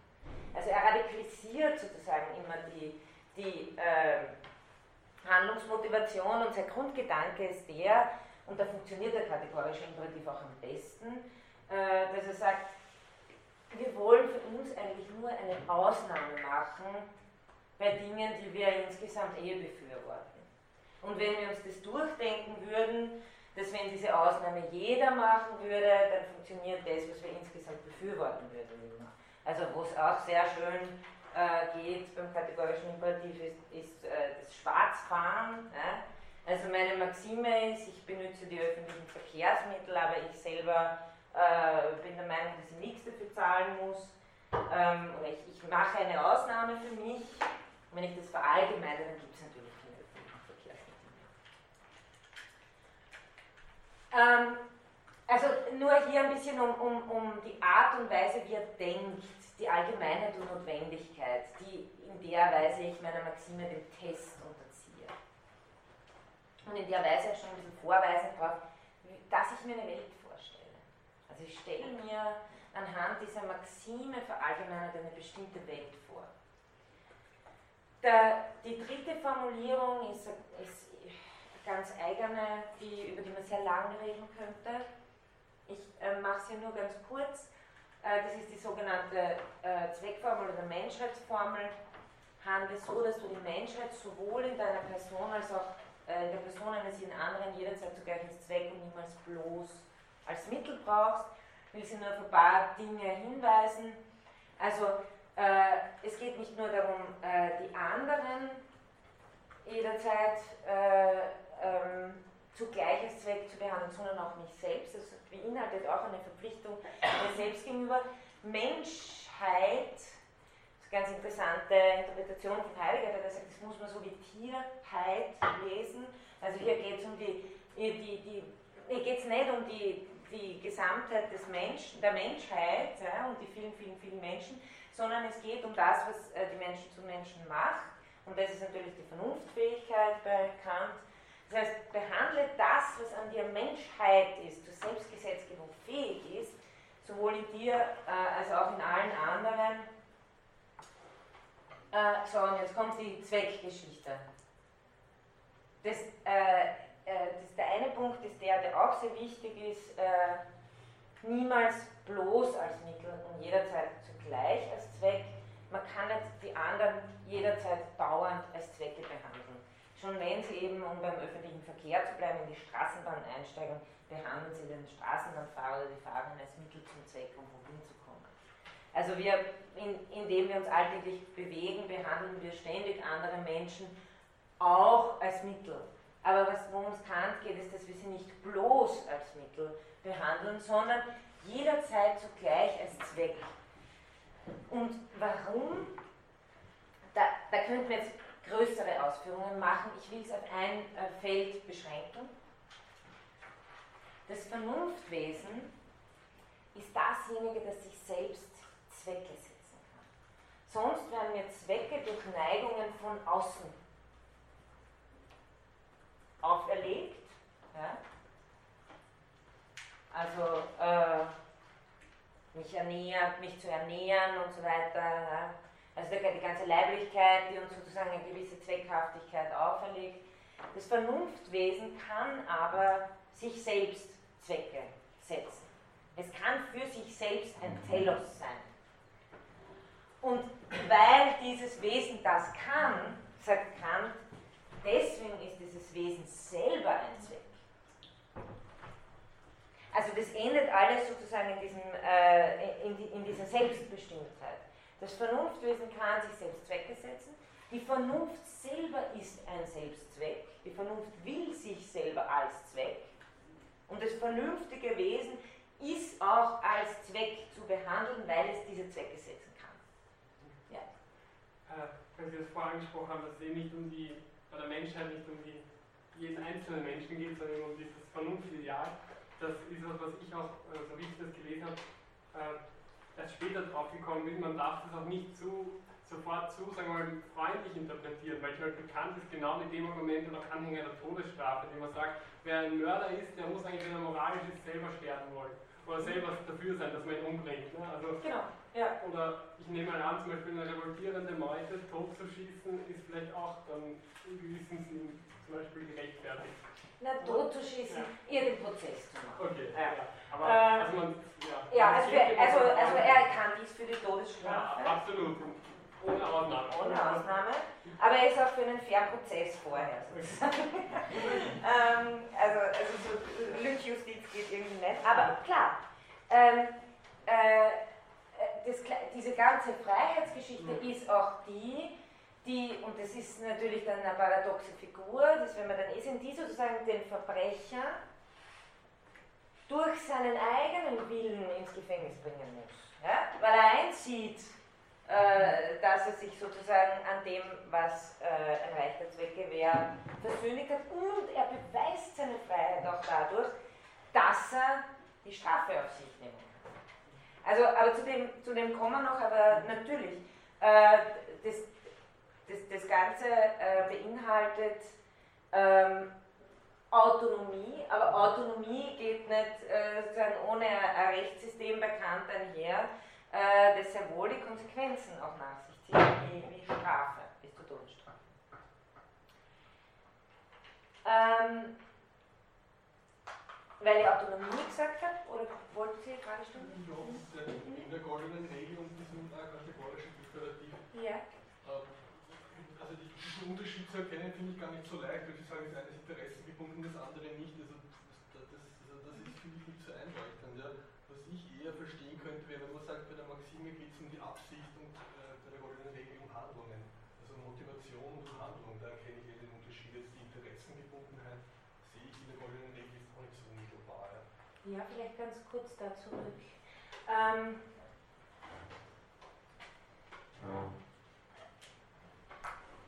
Also er radikalisiert sozusagen immer die, die äh, Handlungsmotivation und sein Grundgedanke ist der, und da funktioniert der kategorische Imperativ auch am besten, äh, dass er sagt, wir wollen für uns eigentlich nur eine Ausnahme machen bei Dingen, die wir insgesamt eh befürworten. Und wenn wir uns das durchdenken würden, dass wenn diese Ausnahme jeder machen würde, dann funktioniert das, was wir insgesamt befürworten würden. Also wo es auch sehr schön äh, geht beim kategorischen Imperativ ist, ist äh, das Schwarzfahren. Ja? Also meine Maxime ist, ich benutze die öffentlichen Verkehrsmittel, aber ich selber äh, bin der Meinung, dass ich nichts dafür zahlen muss. Ähm, ich, ich mache eine Ausnahme für mich. Wenn ich das verallgemeine, dann gibt es natürlich Ähm, also nur hier ein bisschen um, um, um die Art und Weise, wie er denkt, die Allgemeinheit und Notwendigkeit, die in der Weise ich meiner Maxime den Test unterziehe. Und in der Weise schon ein bisschen vorweisen darauf, dass ich mir eine Welt vorstelle. Also ich stelle mir anhand dieser Maxime verallgemeinert eine bestimmte Welt vor. Der, die dritte Formulierung ist, ist ganz eigene, die, über die man sehr lange reden könnte. Ich äh, mache sie nur ganz kurz. Äh, das ist die sogenannte äh, Zweckformel oder Menschheitsformel. Handle so, dass du die Menschheit sowohl in deiner Person als auch äh, in der Person eines jeden anderen jederzeit zugleich als Zweck und niemals bloß als Mittel brauchst. Ich will sie nur auf ein paar Dinge hinweisen. Also äh, es geht nicht nur darum, äh, die anderen jederzeit ähm, zugleich als Zweck zu behandeln, sondern auch mich selbst. Das beinhaltet auch eine Verpflichtung mir selbst gegenüber. Menschheit, das ist eine ganz interessante Interpretation von Heidegger, der sagt, das muss man so wie Tierheit lesen. Also hier geht es um die, die, die hier geht es nicht um die, die Gesamtheit des Menschen, der Menschheit ja, und die vielen, vielen, vielen Menschen, sondern es geht um das, was äh, die Menschen zu Menschen macht. Und das ist natürlich die Vernunftfähigkeit bei Kant das heißt, behandle das, was an dir Menschheit ist, zur Selbstgesetzgebung fähig ist, sowohl in dir äh, als auch in allen anderen. Äh, so, und jetzt kommt die Zweckgeschichte. Das, äh, äh das, der eine Punkt ist der, der auch sehr wichtig ist, äh, niemals bloß als Mittel und jederzeit zugleich als Zweck. Man kann nicht die anderen jederzeit dauernd als Zwecke behandeln. Schon wenn Sie eben, um beim öffentlichen Verkehr zu bleiben, in die Straßenbahn einsteigen, behandeln Sie den Straßenbahnfahrer oder die Fahrerin als Mittel zum Zweck, um wohin zu kommen. Also wir, in, indem wir uns alltäglich bewegen, behandeln wir ständig andere Menschen auch als Mittel. Aber was worum es Kant geht, ist, dass wir sie nicht bloß als Mittel behandeln, sondern jederzeit zugleich als Zweck. Und warum? Da, da könnten wir jetzt größere Ausführungen machen. Ich will es auf ein äh, Feld beschränken. Das Vernunftwesen ist dasjenige, das sich selbst Zwecke setzen kann. Sonst werden mir Zwecke durch Neigungen von außen auferlegt. Ja? Also äh, mich, ernähren, mich zu ernähren und so weiter. Ja? Also die ganze Leiblichkeit, die uns sozusagen eine gewisse Zweckhaftigkeit auferlegt. Das Vernunftwesen kann aber sich selbst Zwecke setzen. Es kann für sich selbst ein Telos sein. Und weil dieses Wesen das kann, sagt Kant, deswegen ist dieses Wesen selber ein Zweck. Also das endet alles sozusagen in, diesem, äh, in, in dieser Selbstbestimmtheit. Das Vernunftwesen kann sich selbst Zwecke setzen. Die Vernunft selber ist ein Selbstzweck. Die Vernunft will sich selber als Zweck. Und das vernünftige Wesen ist auch als Zweck zu behandeln, weil es diese Zwecke setzen kann. Ja. Äh, wenn Sie das vorher angesprochen haben, dass es eben nicht um die, bei der Menschheit nicht um die, jeden einzelnen Menschen geht, sondern um dieses Vernunftideal. Das ist was, was ich auch, äh, so wie ich das gelesen habe, äh, erst später drauf gekommen bin, man darf das auch nicht zu, sofort zu, sagen wir mal, freundlich interpretieren, weil ich halt bekannt ist, genau mit dem Argument und auch Anhänger der Todesstrafe, die man sagt, wer ein Mörder ist, der muss eigentlich, wenn er moralisch ist, selber sterben wollen. Oder selber dafür sein, dass man ihn umbringt. Ne? Also, genau, ja. Oder ich nehme mal an, zum Beispiel eine revoltierende Meute totzuschießen, ist vielleicht auch dann in gewissem Sinn zum Beispiel gerechtfertigt. Na, totzuschießen, ja. ihr den Prozess zu machen. Okay, ja. ja. Aber, äh, also, man, ja, ja also, also, also er kann dies für die Todesstrafe. Ja, absolut. Ohne Ausnahme. Ohne Ausnahme. Aber er ist auch für einen fairen Prozess vorher sozusagen. ähm, also, also so Lynchjustiz geht irgendwie nicht. Aber klar, ähm, äh, das, diese ganze Freiheitsgeschichte mhm. ist auch die, die, und das ist natürlich dann eine paradoxe Figur, dass wenn man dann ist, in die sozusagen den Verbrecher durch seinen eigenen Willen ins Gefängnis bringen muss. Ja? Weil er einsieht, äh, dass er sich sozusagen an dem, was äh, ein reichter Zwecke wäre, versöhnlicht hat und er beweist seine Freiheit auch dadurch, dass er die Strafe auf sich nehmen kann. Also, aber zu dem, zu dem kommen wir noch, aber natürlich, äh, das, das, das Ganze äh, beinhaltet ähm, Autonomie, aber Autonomie geht nicht äh, ohne ein Rechtssystem bekannt einher, äh, das sehr wohl die Konsequenzen auch nach sich zieht, wie, wie Strafe bis zur Todesstrafe. Ähm, weil ich Autonomie gesagt habe, oder wollten Sie gerade stimmen? Ja, in der goldenen Regel und diesem kategorischen Imperativ. Ja. Diesen Unterschied zu erkennen finde ich gar nicht so leicht, weil Sie sagen, das eine ist interessengebunden, das andere nicht. Also das, also das ist, finde ich, nicht so einleuchtend. Ja. Was ich eher verstehen könnte, wäre, wenn man sagt, bei der Maxime geht es um die Absicht und äh, bei der goldenen Regel um Handlungen. Also Motivation und Handlung, da erkenne ich eher den Unterschied. Jetzt die Interessengebundenheit sehe ich in der goldenen Regel jetzt auch nicht so unmittelbar. Ja, ja vielleicht ganz kurz da zurück. Ähm,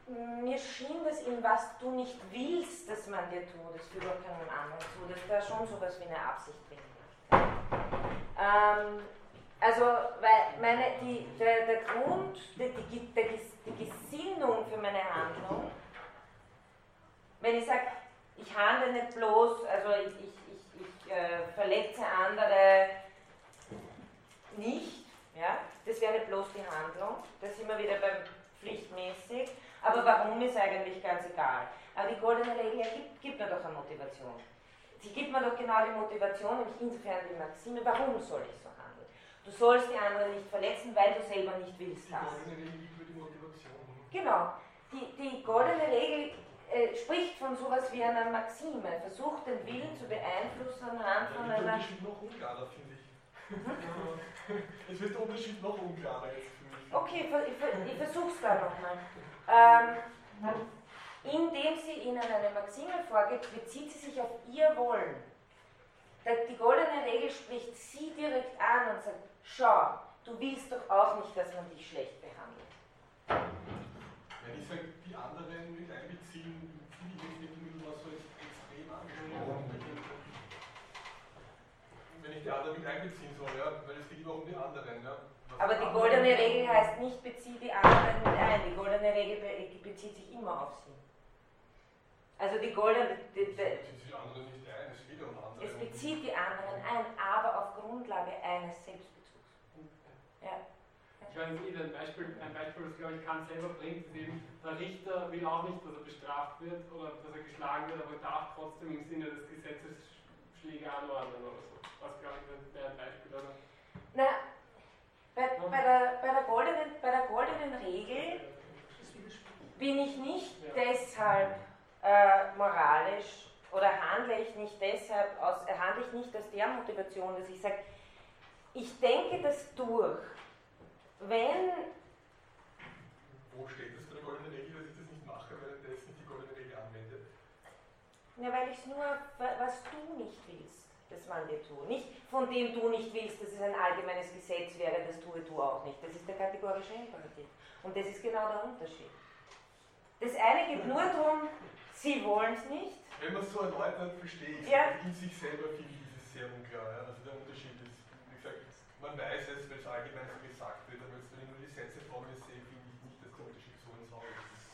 mir schien das in was du nicht willst, dass man dir tut, das führt auch keinem anderen zu, dass da schon sowas wie eine Absicht drin ist. Ähm, also, weil meine, die, der, der Grund, die, die, die Gesinnung für meine Handlung, wenn ich sage, ich handle nicht bloß, also ich, ich, ich, ich äh, verletze andere nicht, ja, das wäre nicht bloß die Handlung, da sind wir wieder beim pflichtmäßig, aber warum ist eigentlich ganz egal. Aber die goldene Regel gibt, gibt mir doch eine Motivation. Sie gibt mir doch genau die Motivation, nämlich insofern die Maxime, warum soll ich so handeln? Du sollst die anderen nicht verletzen, weil du selber nicht willst. Die goldene Regel gibt mir die Motivation. Genau. Die, die goldene Regel äh, spricht von sowas wie einer Maxime, versucht den Willen zu beeinflussen anhand von einer. Der Unterschied noch unklarer, finde ich. Hm? es wird der Unterschied noch unklarer jetzt für mich. Okay, ich, ich, ich versuche es gerade nochmal. Ähm, indem sie ihnen eine Maxime vorgibt, bezieht sie sich auf ihr Wollen. Die goldene Regel spricht sie direkt an und sagt, schau, du willst doch auch nicht, dass man dich schlecht behandelt. Wenn ich sage, die anderen mit einbeziehen, finde ich jetzt nicht was so extrem angesprochen. Wenn ich die anderen mit einbeziehen soll, ja, weil es geht immer um die anderen. Ja. Aber die goldene Regel heißt nicht, beziehe die anderen mit ein. Die goldene Regel bezieht sich immer auf sie. Also die goldene. Die, die, die anderen nicht ein, es geht um andere. Es bezieht die anderen ein, aber auf Grundlage eines Selbstbezugs. Ja. Ich weiß nicht, ein Beispiel, ein Beispiel, das glaube ich Kant selber bringt, ist eben, der Richter will auch nicht, dass er bestraft wird oder dass er geschlagen wird, aber darf trotzdem im Sinne des Gesetzes Schläge anordnen oder so. Was glaube ich wäre ein Beispiel, oder? Na, bei, bei, der, bei, der goldenen, bei der goldenen Regel bin ich nicht deshalb äh, moralisch oder handle ich nicht deshalb aus, äh, handle ich nicht aus der Motivation, dass ich sage, ich denke das durch. Wenn. Wo steht das bei der goldenen Regel, dass ich das nicht mache, weil ich jetzt nicht die goldene Regel anwende? Ja, weil ich es nur, was du nicht willst das man dir tut. Nicht von dem du nicht willst, dass es ein allgemeines Gesetz wäre, das tue du auch nicht. Das ist der kategorische Imperativ. Und das ist genau der Unterschied. Das eine geht nur darum, sie wollen es nicht. Wenn man es so erläutert, verstehe ich. Ja. In sich selber finde ich es sehr unklar. Ja? Also der Unterschied ist, wie gesagt, man weiß es, weil es allgemein so gesagt wird, aber jetzt, wenn ich nur die Sätze vor mir sehe, finde ich nicht, dass der Unterschied so ins Auge ist.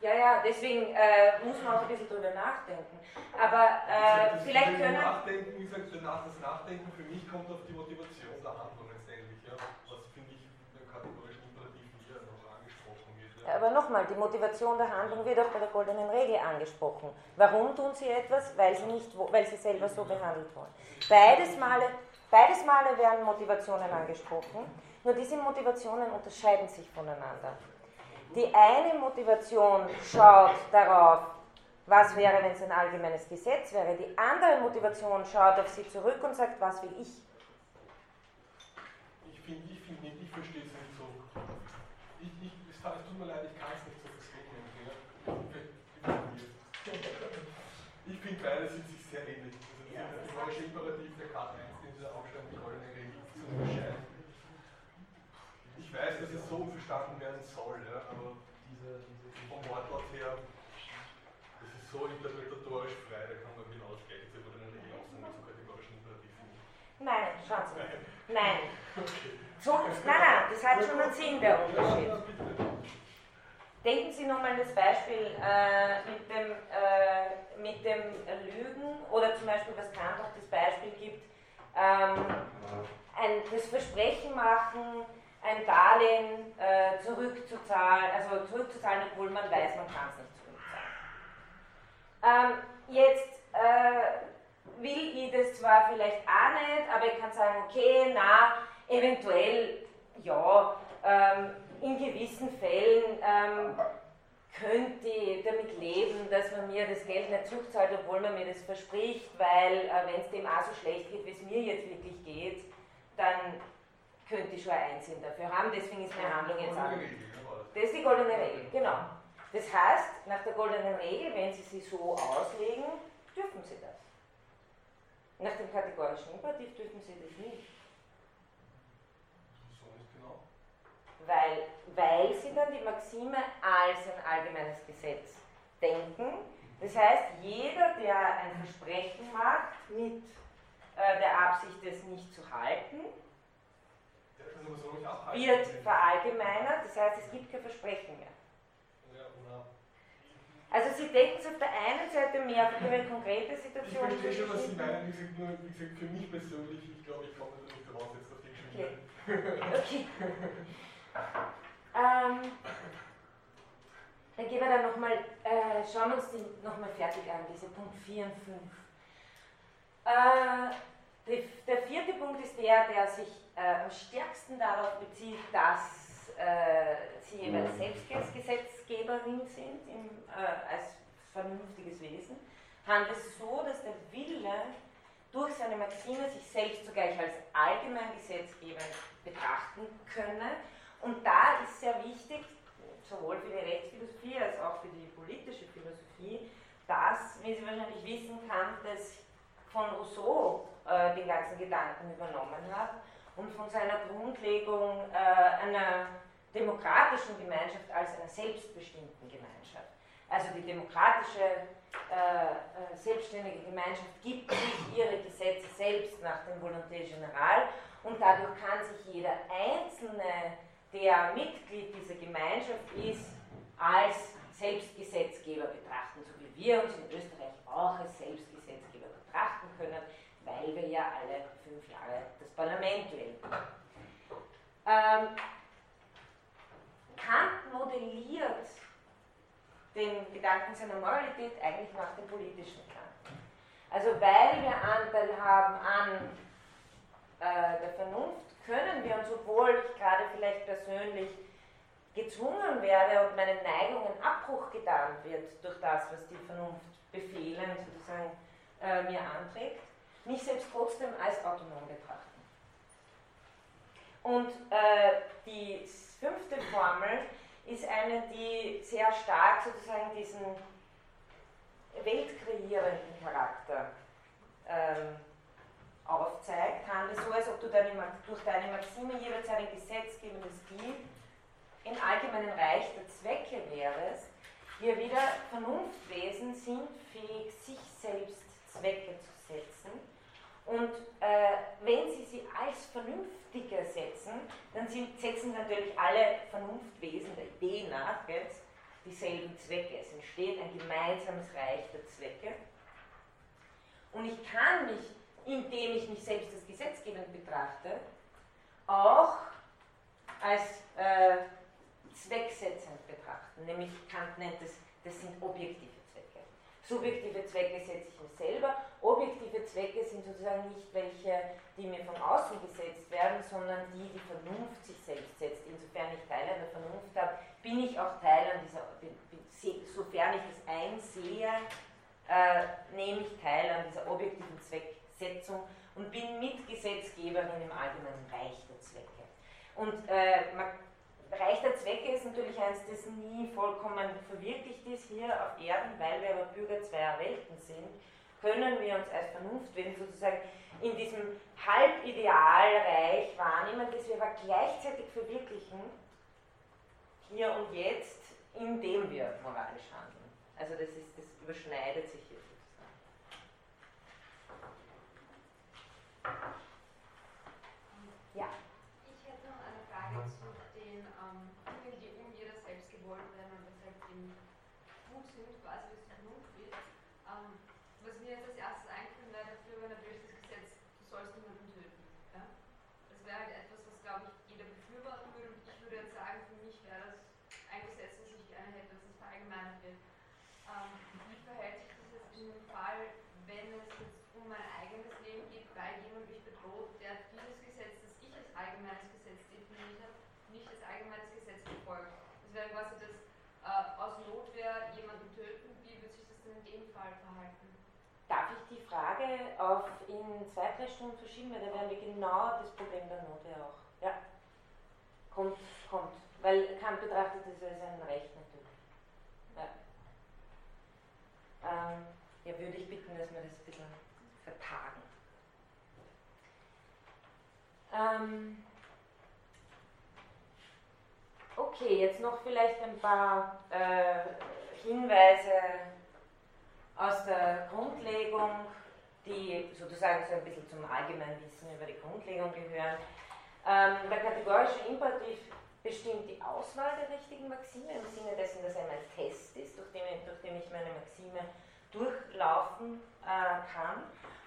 Ja, ja, deswegen äh, muss man auch ein bisschen drüber nachdenken. Aber äh, das vielleicht können. Nachdenken, wie gesagt, danach das Nachdenken für mich kommt auf die Motivation der Handlung letztendlich, ja, was finde ich beim kategorischen Imperativ hier noch angesprochen wird. Ja. Aber nochmal, die Motivation der Handlung wird auch bei der goldenen Regel angesprochen. Warum tun sie etwas? Weil sie, nicht, weil sie selber so behandelt wollen. Beides Male. Beides Male werden Motivationen angesprochen, nur diese Motivationen unterscheiden sich voneinander. Die eine Motivation schaut darauf, was wäre, wenn es ein allgemeines Gesetz wäre. Die andere Motivation schaut auf sie zurück und sagt, was will ich? Ich find ich verstehe es nicht so. Ich, ich, es, tut mir leid, ich kann es nicht so verstehen. Ich finde beide sind sich sehr ähnlich. Also ja, der moralische Imperativ der Karte 1, den dieser Aufstand mit goldenen Regel zu unterscheiden. Ich weiß, dass es so verstanden werden soll, ja, aber diese, diese vom Wortlaut her so interpretatorisch frei, da kann man genau das Gleiche zu einer Regel aussagen, so kategorischen Imperativ Nein, schauen Sie. Nein. Okay. So, nein, nein, das hat schon einen Sinn, der Unterschied. Denken Sie nochmal das Beispiel äh, mit, dem, äh, mit dem Lügen oder zum Beispiel, was Kant auch das Beispiel gibt, ähm, ein, das Versprechen machen, ein Darlehen äh, zurückzuzahlen, also zurückzuzahlen, obwohl man weiß, man kann es nicht ähm, jetzt äh, will ich das zwar vielleicht auch nicht, aber ich kann sagen, okay, na, eventuell, ja, ähm, in gewissen Fällen ähm, könnte ich damit leben, dass man mir das Geld nicht zurückzahlt, obwohl man mir das verspricht, weil äh, wenn es dem auch so schlecht geht, wie es mir jetzt wirklich geht, dann könnte ich schon ein Einsehen dafür haben, deswegen ist meine Handlung jetzt auch. Das ist die goldene Regel, genau. Das heißt, nach der goldenen Regel, wenn Sie sie so auslegen, dürfen Sie das. Nach dem kategorischen Imperativ dürfen Sie das nicht. So nicht genau. Weil, weil Sie dann die Maxime als ein allgemeines Gesetz denken. Das heißt, jeder, der ein Versprechen macht mit äh, der Absicht, es nicht zu halten, wird verallgemeinert. Das heißt, es gibt kein Versprechen mehr. Also Sie decken es auf der einen Seite mehr auf Ihre konkrete Situation. Ich verstehe schon, was Sie meinen. Wie gesagt, nur, wie gesagt, für mich persönlich, ich glaube, ich komme da nicht raus jetzt auf den Schiene. Okay. okay. ähm, dann gehen wir dann nochmal, äh, schauen wir uns die nochmal fertig an, diese Punkt 4 und 5. Äh, der vierte Punkt ist der, der sich äh, am stärksten darauf bezieht, dass äh, sie jeweils selbst als Gesetzgeberin sind im, äh, als vernünftiges Wesen, handelt es so, dass der Wille durch seine Maxime sich selbst zugleich als allgemein Gesetzgeber betrachten könne. Und da ist sehr wichtig, sowohl für die Rechtsphilosophie als auch für die politische Philosophie, dass, wie Sie wahrscheinlich wissen, Kant das von Rousseau äh, den ganzen Gedanken übernommen hat und von seiner Grundlegung äh, einer demokratischen Gemeinschaft als einer selbstbestimmten Gemeinschaft. Also die demokratische äh, äh, selbstständige Gemeinschaft gibt sich ihre Gesetze selbst nach dem Volonté Général und dadurch kann sich jeder Einzelne, der Mitglied dieser Gemeinschaft ist, als Selbstgesetzgeber betrachten, so wie wir uns in Österreich auch als Selbstgesetzgeber betrachten können, weil wir ja alle fünf Jahre das Parlament wählen. Ähm, Kant modelliert den Gedanken seiner Moralität eigentlich nach dem politischen Kant. Also weil wir Anteil haben an äh, der Vernunft, können wir uns, obwohl ich gerade vielleicht persönlich gezwungen werde und meinen Neigungen Abbruch getan wird durch das, was die Vernunft befehlen, sozusagen äh, mir anträgt, mich selbst trotzdem als autonom betrachten. Und äh, die fünfte Formel ist eine, die sehr stark sozusagen diesen weltkreierenden Charakter ähm, aufzeigt. Handelt so, als ob du deine, durch deine Maxime jederzeit ein gesetzgebendes Ziel im allgemeinen Reich der Zwecke wärest. Wir wieder Vernunftwesen sind fähig, sich selbst Zwecke zu setzen und äh, wenn Sie sie als vernünftiger setzen, dann sind, setzen natürlich alle Vernunftwesen der Idee nach jetzt dieselben Zwecke. Es entsteht ein gemeinsames Reich der Zwecke. Und ich kann mich, indem ich mich selbst als gesetzgebend betrachte, auch als äh, zwecksetzend betrachten. Nämlich Kant nennt es, das sind objektive. Subjektive Zwecke setze ich mir selber objektive Zwecke sind sozusagen nicht welche, die mir von außen gesetzt werden, sondern die die Vernunft sich selbst setzt. Insofern ich Teil einer Vernunft habe, bin ich auch Teil an dieser, sofern ich das einsehe, äh, nehme ich teil an dieser objektiven Zwecksetzung und bin Mitgesetzgeberin im allgemeinen Reich der Zwecke. Und äh, Reich der Zwecke ist natürlich eins, das nie vollkommen verwirklicht ist hier auf Erden, weil wir aber Bürger zweier Welten sind können wir uns als Vernunftwesen sozusagen in diesem Halbidealreich wahrnehmen, das wir aber gleichzeitig verwirklichen, hier und jetzt, indem wir moralisch handeln. Also das, ist, das überschneidet sich hier sozusagen. Ja. Ich hätte noch eine Frage zu den ähm, Dingen, die um jeder selbst gewollt werden und weshalb die gut sind, quasi wie es genug wird. Ähm, was mir jetzt als erstes einfällt, wäre dafür wäre natürlich das Gesetz, du sollst niemanden töten. Ja? Das wäre halt etwas, was, glaube ich, jeder befürworten würde. Und ich würde jetzt sagen, für mich wäre das ein Gesetz, das ich gerne hätte, dass es verallgemeinert wird. Ähm, wie verhält sich das jetzt in dem Fall, wenn es jetzt um mein eigenes Leben geht, weil jemand mich bedroht, der dieses Gesetz, das ich als allgemeines Gesetz definiert habe, nicht als allgemeines Gesetz befolgt? Das wäre quasi das äh, aus Notwehr jemanden töten. Wie wird sich das denn in dem Fall verhalten? Darf ich die Frage auf in zwei, drei Stunden verschieben? Weil da werden wir genau das Problem der Note auch. Ja. Kommt, kommt. Weil Kant betrachtet es als ein Recht natürlich. Ja. Ähm, ja, würde ich bitten, dass wir das ein bisschen vertagen. Ähm, okay, jetzt noch vielleicht ein paar äh, Hinweise aus der Grundlegung, die sozusagen so ein bisschen zum Allgemeinwissen über die Grundlegung gehören. Ähm, der kategorische Imperativ bestimmt die Auswahl der richtigen Maxime im Sinne dessen, dass er ein Test ist, durch den, durch den ich meine Maxime durchlaufen äh, kann.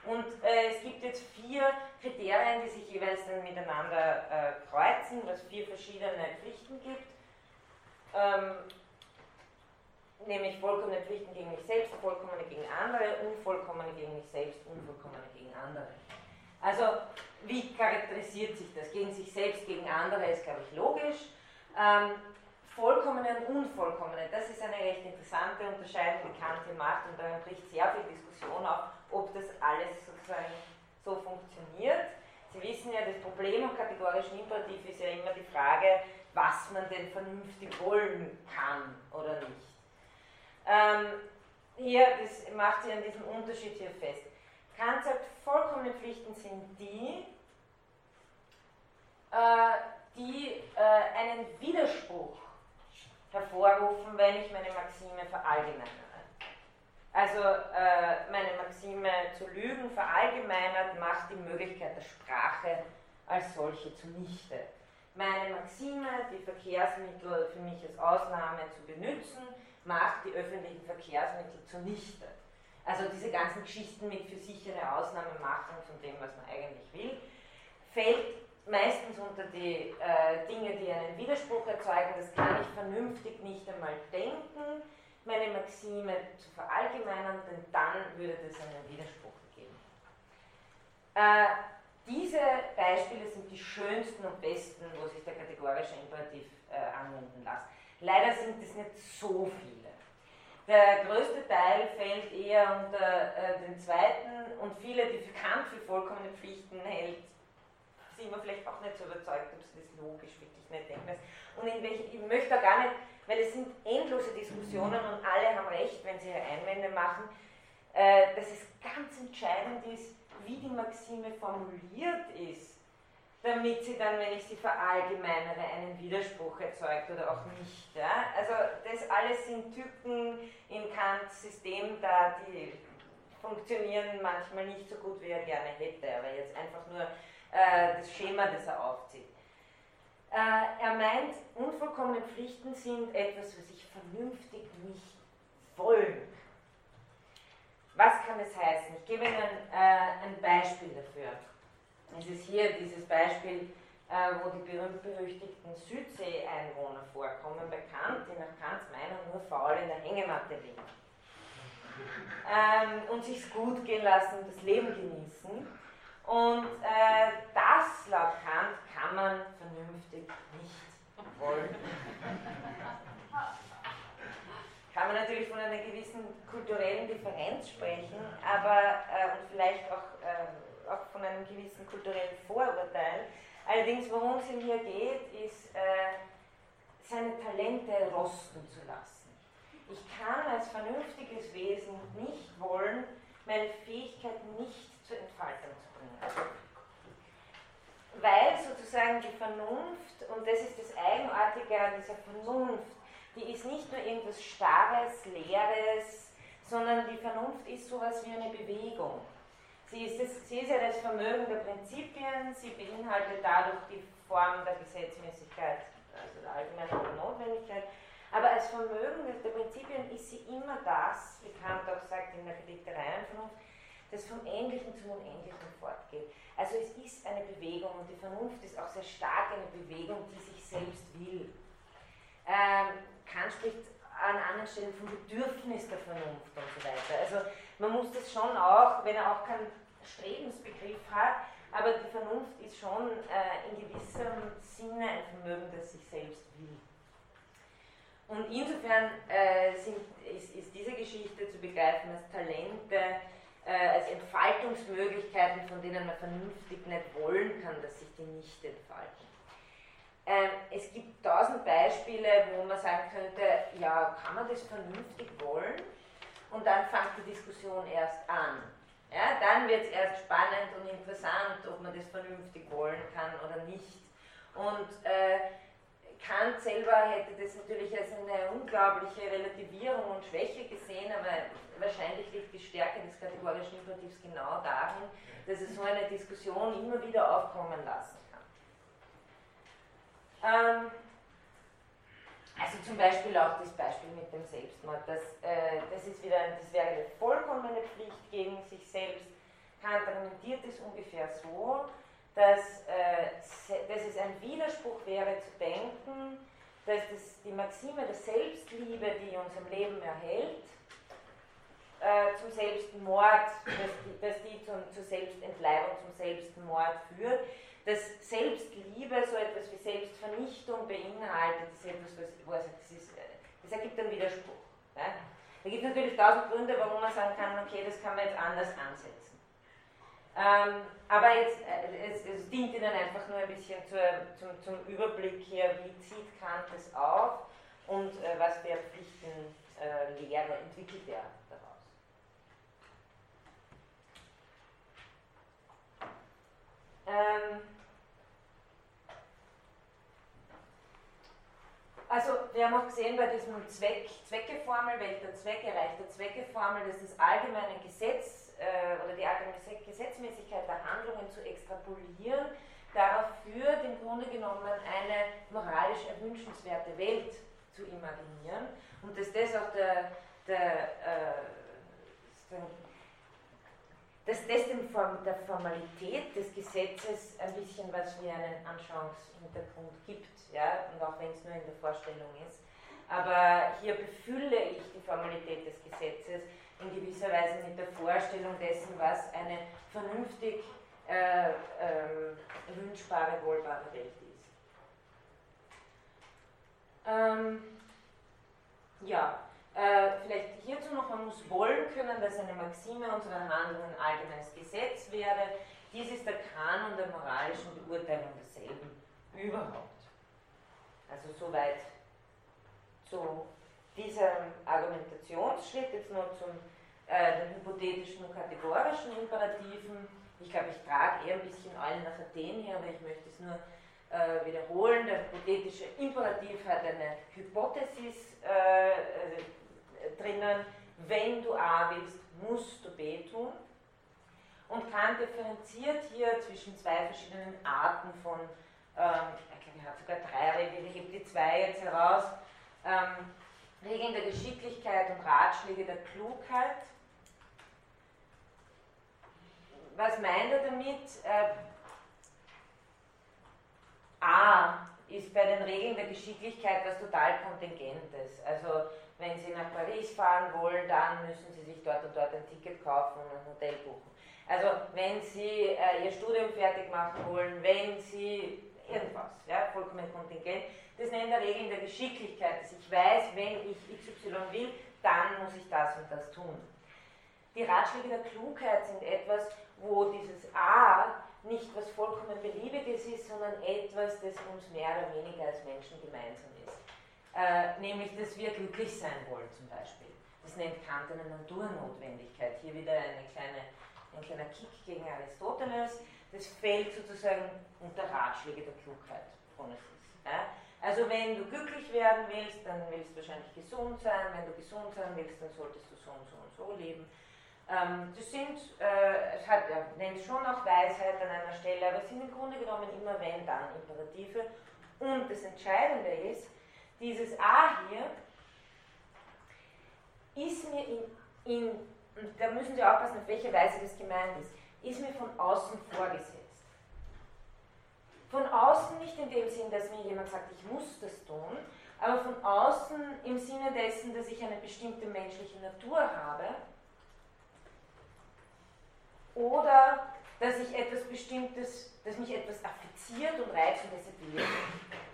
Und äh, es gibt jetzt vier Kriterien, die sich jeweils dann miteinander äh, kreuzen, was vier verschiedene Pflichten gibt. Ähm, nämlich vollkommene Pflichten gegen mich selbst, vollkommene gegen andere, unvollkommene gegen mich selbst, unvollkommene gegen andere. Also, wie charakterisiert sich das? Gegen sich selbst, gegen andere ist, glaube ich, logisch. Ähm, vollkommene und unvollkommene, das ist eine recht interessante Unterscheidung, die Kant hier macht und daran bricht sehr viel Diskussion auf, ob das alles sozusagen so funktioniert. Sie wissen ja, das Problem am kategorischen Imperativ ist ja immer die Frage, was man denn vernünftig wollen kann oder nicht. Ähm, hier, das macht sie an diesem Unterschied hier fest. Kant sagt, vollkommene Pflichten sind die, äh, die äh, einen Widerspruch hervorrufen, wenn ich meine Maxime verallgemeinere. Also äh, meine Maxime zu lügen verallgemeinert macht die Möglichkeit der Sprache als solche zunichte. Meine Maxime, die Verkehrsmittel für mich als Ausnahme zu benutzen, macht die öffentlichen Verkehrsmittel zunichte. Also diese ganzen Geschichten mit für sich eine Ausnahme machen von dem, was man eigentlich will, fällt meistens unter die äh, Dinge, die einen Widerspruch erzeugen. Das kann ich vernünftig nicht einmal denken, meine Maxime zu verallgemeinern, denn dann würde das einen Widerspruch geben. Äh, diese Beispiele sind die schönsten und besten, wo sich der kategorische Imperativ äh, anwenden lässt. Leider sind es nicht so viele. Der größte Teil fällt eher unter äh, den zweiten und viele, die für Kant für vollkommene Pflichten hält, sind wir vielleicht auch nicht so überzeugt, ob sie das logisch wirklich nicht denken. Und in welche, ich möchte da gar nicht, weil es sind endlose Diskussionen und alle haben recht, wenn sie ihre Einwände machen, äh, dass es ganz entscheidend ist, wie die Maxime formuliert ist damit sie dann, wenn ich sie verallgemeinere, einen Widerspruch erzeugt oder auch nicht. Ja? Also das alles sind Typen in Kants System da, die funktionieren manchmal nicht so gut, wie er gerne hätte, aber jetzt einfach nur äh, das Schema, das er aufzieht. Äh, er meint, unvollkommene Pflichten sind etwas, was ich vernünftig nicht wollen. Was kann das heißen? Ich gebe Ihnen äh, ein Beispiel dafür. Es ist hier dieses Beispiel, äh, wo die berühmt-berüchtigten Südsee-Einwohner vorkommen bei Kant, die nach Kants Meinung nur faul in der Hängematte liegen. ähm, und sich's gut gehen lassen und das Leben genießen. Und äh, das, laut Kant, kann man vernünftig nicht wollen. kann man natürlich von einer gewissen kulturellen Differenz sprechen, aber äh, und vielleicht auch, äh, auch von einem gewissen kulturellen Vorurteil. Allerdings, worum es ihm hier geht, ist, äh, seine Talente rosten zu lassen. Ich kann als vernünftiges Wesen nicht wollen, meine Fähigkeit nicht zur Entfaltung zu bringen. Weil sozusagen die Vernunft, und das ist das Eigenartige an dieser Vernunft, die ist nicht nur irgendwas Starres, Leeres, sondern die Vernunft ist sowas wie eine Bewegung. Sie ist, das, sie ist ja das Vermögen der Prinzipien, sie beinhaltet dadurch die Form der Gesetzmäßigkeit also der allgemeinen Notwendigkeit. Aber als Vermögen der Prinzipien ist sie immer das, wie Kant auch sagt in der Kritik der Reihenvernunft, das vom Endlichen zum Unendlichen fortgeht. Also es ist eine Bewegung und die Vernunft ist auch sehr stark eine Bewegung, die sich selbst will. Ähm, Kant spricht an anderen Stellen vom Bedürfnis der Vernunft und so weiter. Also man muss das schon auch, wenn er auch keinen Strebensbegriff hat, aber die Vernunft ist schon äh, in gewissem Sinne ein Vermögen, das sich selbst will. Und insofern äh, sind, ist, ist, diese Geschichte zu begreifen als Talente, äh, als Entfaltungsmöglichkeiten, von denen man vernünftig nicht wollen kann, dass sich die nicht entfalten. Ähm, es gibt tausend Beispiele, wo man sagen könnte, ja, kann man das vernünftig wollen? Und dann fängt die Diskussion erst an. Ja, dann wird es erst spannend und interessant, ob man das vernünftig wollen kann oder nicht. Und äh, Kant selber hätte das natürlich als eine unglaubliche Relativierung und Schwäche gesehen, aber wahrscheinlich liegt die Stärke des kategorischen Imperativs genau darin, dass es so eine Diskussion immer wieder aufkommen lassen kann. Ähm, also zum Beispiel auch das Beispiel mit dem Selbstmord. Das, äh, das, ist wieder, das wäre eine vollkommene Pflicht gegen sich selbst. Kant argumentiert es ungefähr so, dass, äh, dass es ein Widerspruch wäre zu denken, dass das, die Maxime der Selbstliebe, die uns am Leben erhält, äh, zum Selbstmord, dass die, dass die zum, zur Selbstentleibung, zum Selbstmord führt dass Selbstliebe so etwas wie Selbstvernichtung beinhaltet, ist etwas, was, das, ist, das ergibt einen Widerspruch. Ja? Da gibt es natürlich tausend Gründe, warum man sagen kann, okay, das kann man jetzt anders ansetzen. Ähm, aber jetzt, äh, es, es, dient Ihnen einfach nur ein bisschen zur, zum, zum, Überblick hier, wie zieht Kant das auf und äh, was für Pflichten äh, Lehre entwickelt er Ähm, Also wir haben auch gesehen bei diesem Zweck, Zweckeformel, welcher Zweck erreicht der Zweckeformel, dass das allgemeine Gesetz äh, oder die allgemeine Gesetzmäßigkeit der Handlungen zu extrapolieren, darauf führt, im Grunde genommen eine moralisch erwünschenswerte Welt zu imaginieren. Und dass das auch der, der äh, dass das dem Form, der Formalität des Gesetzes ein bisschen was wie einen Anschauungshintergrund gibt, ja, und auch wenn es nur in der Vorstellung ist. Aber hier befülle ich die Formalität des Gesetzes in gewisser Weise mit der Vorstellung dessen, was eine vernünftig äh, äh, wünschbare, wohlbare Welt ist. Ähm, ja, äh, vielleicht hierzu noch, man muss wollen können, dass eine Maxime unserer Handlungen ein allgemeines Gesetz wäre. Dies ist der Kanon der moralischen Beurteilung desselben überhaupt. Also soweit zu diesem Argumentationsschritt, jetzt noch zum äh, den hypothetischen und kategorischen Imperativen. Ich glaube, ich trage eher ein bisschen allen nach Athen her, aber ich möchte es nur äh, wiederholen. Der hypothetische Imperativ hat eine Hypothesis, äh, äh drinnen, wenn du A willst, musst du B tun. Und Kant differenziert hier zwischen zwei verschiedenen Arten von, ähm, ich glaube, er hat sogar drei Regeln, ich hebe die zwei jetzt heraus, ähm, Regeln der Geschicklichkeit und Ratschläge der Klugheit. Was meint er damit? Äh, A ist bei den Regeln der Geschicklichkeit was total Kontingentes. Also wenn Sie nach Paris fahren wollen, dann müssen Sie sich dort und dort ein Ticket kaufen und ein Hotel buchen. Also wenn Sie äh, Ihr Studium fertig machen wollen, wenn Sie irgendwas, ja, vollkommen kontingent, das nennt er Regeln der Geschicklichkeit, dass ich weiß, wenn ich XY will, dann muss ich das und das tun. Die Ratschläge der Klugheit sind etwas, wo dieses A nicht was vollkommen Beliebiges ist, sondern etwas, das uns mehr oder weniger als Menschen gemeinsam. Äh, nämlich, dass wir glücklich sein wollen zum Beispiel. Das nennt Kant eine Naturnotwendigkeit. Hier wieder eine kleine, ein kleiner Kick gegen Aristoteles. Das fällt sozusagen unter Ratschläge der Klugheit? Also wenn du glücklich werden willst, dann willst du wahrscheinlich gesund sein. Wenn du gesund sein willst, dann solltest du so und so und so leben. Ähm, das sind, äh, es hat, er nennt schon auch Weisheit an einer Stelle, aber es sind im Grunde genommen immer wenn, dann Imperative. Und das Entscheidende ist, dieses A hier ist mir in, in, und da müssen Sie aufpassen, auf welche Weise das gemeint ist, ist mir von außen vorgesetzt. Von außen nicht in dem Sinn, dass mir jemand sagt, ich muss das tun, aber von außen im Sinne dessen, dass ich eine bestimmte menschliche Natur habe oder dass ich etwas Bestimmtes, dass mich etwas affiziert und reizt und deshalb will ich.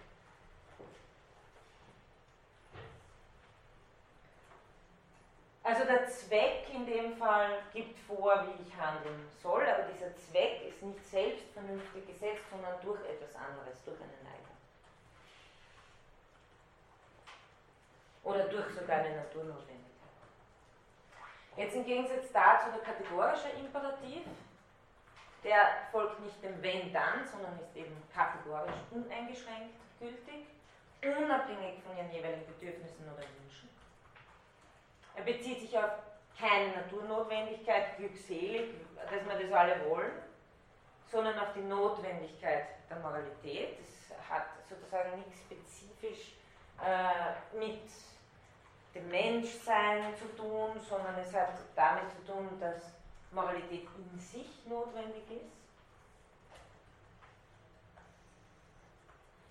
Also der Zweck in dem Fall gibt vor, wie ich handeln soll, aber dieser Zweck ist nicht selbst vernünftig gesetzt, sondern durch etwas anderes, durch eine Neigung. Oder durch sogar eine Naturnotwendigkeit. Jetzt im Gegensatz dazu der kategorische Imperativ, der folgt nicht dem Wenn dann, sondern ist eben kategorisch uneingeschränkt gültig, unabhängig von ihren jeweiligen Bedürfnissen oder Wünschen. Er bezieht sich auf keine Naturnotwendigkeit, glückselig, dass wir das alle wollen, sondern auf die Notwendigkeit der Moralität. Das hat sozusagen nichts spezifisch äh, mit dem Menschsein zu tun, sondern es hat damit zu tun, dass Moralität in sich notwendig ist.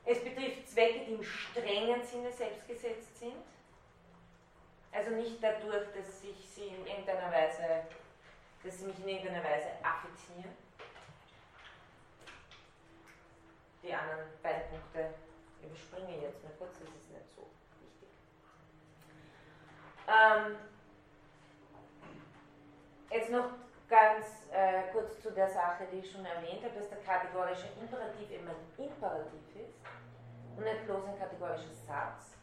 Es betrifft Zwecke, die im strengen Sinne selbst gesetzt sind. Also nicht dadurch, dass ich sie in irgendeiner Weise, dass sie mich in irgendeiner Weise affizieren. Die anderen beiden Punkte überspringe ich jetzt mal kurz, das ist nicht so. Ähm, jetzt noch ganz äh, kurz zu der Sache, die ich schon erwähnt habe, dass der kategorische Imperativ eben ein Imperativ ist und nicht bloß ein kategorischer Satz.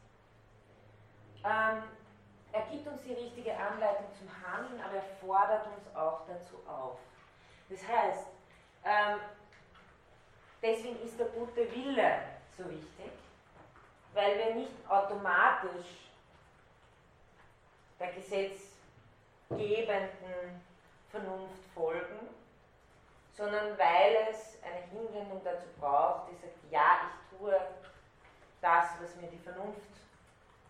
Ähm, er gibt uns die richtige Anleitung zum Handeln, aber er fordert uns auch dazu auf. Das heißt, ähm, deswegen ist der gute Wille so wichtig, weil wir nicht automatisch der gesetzgebenden Vernunft folgen, sondern weil es eine Hinwendung dazu braucht, die sagt, ja, ich tue das, was mir die Vernunft,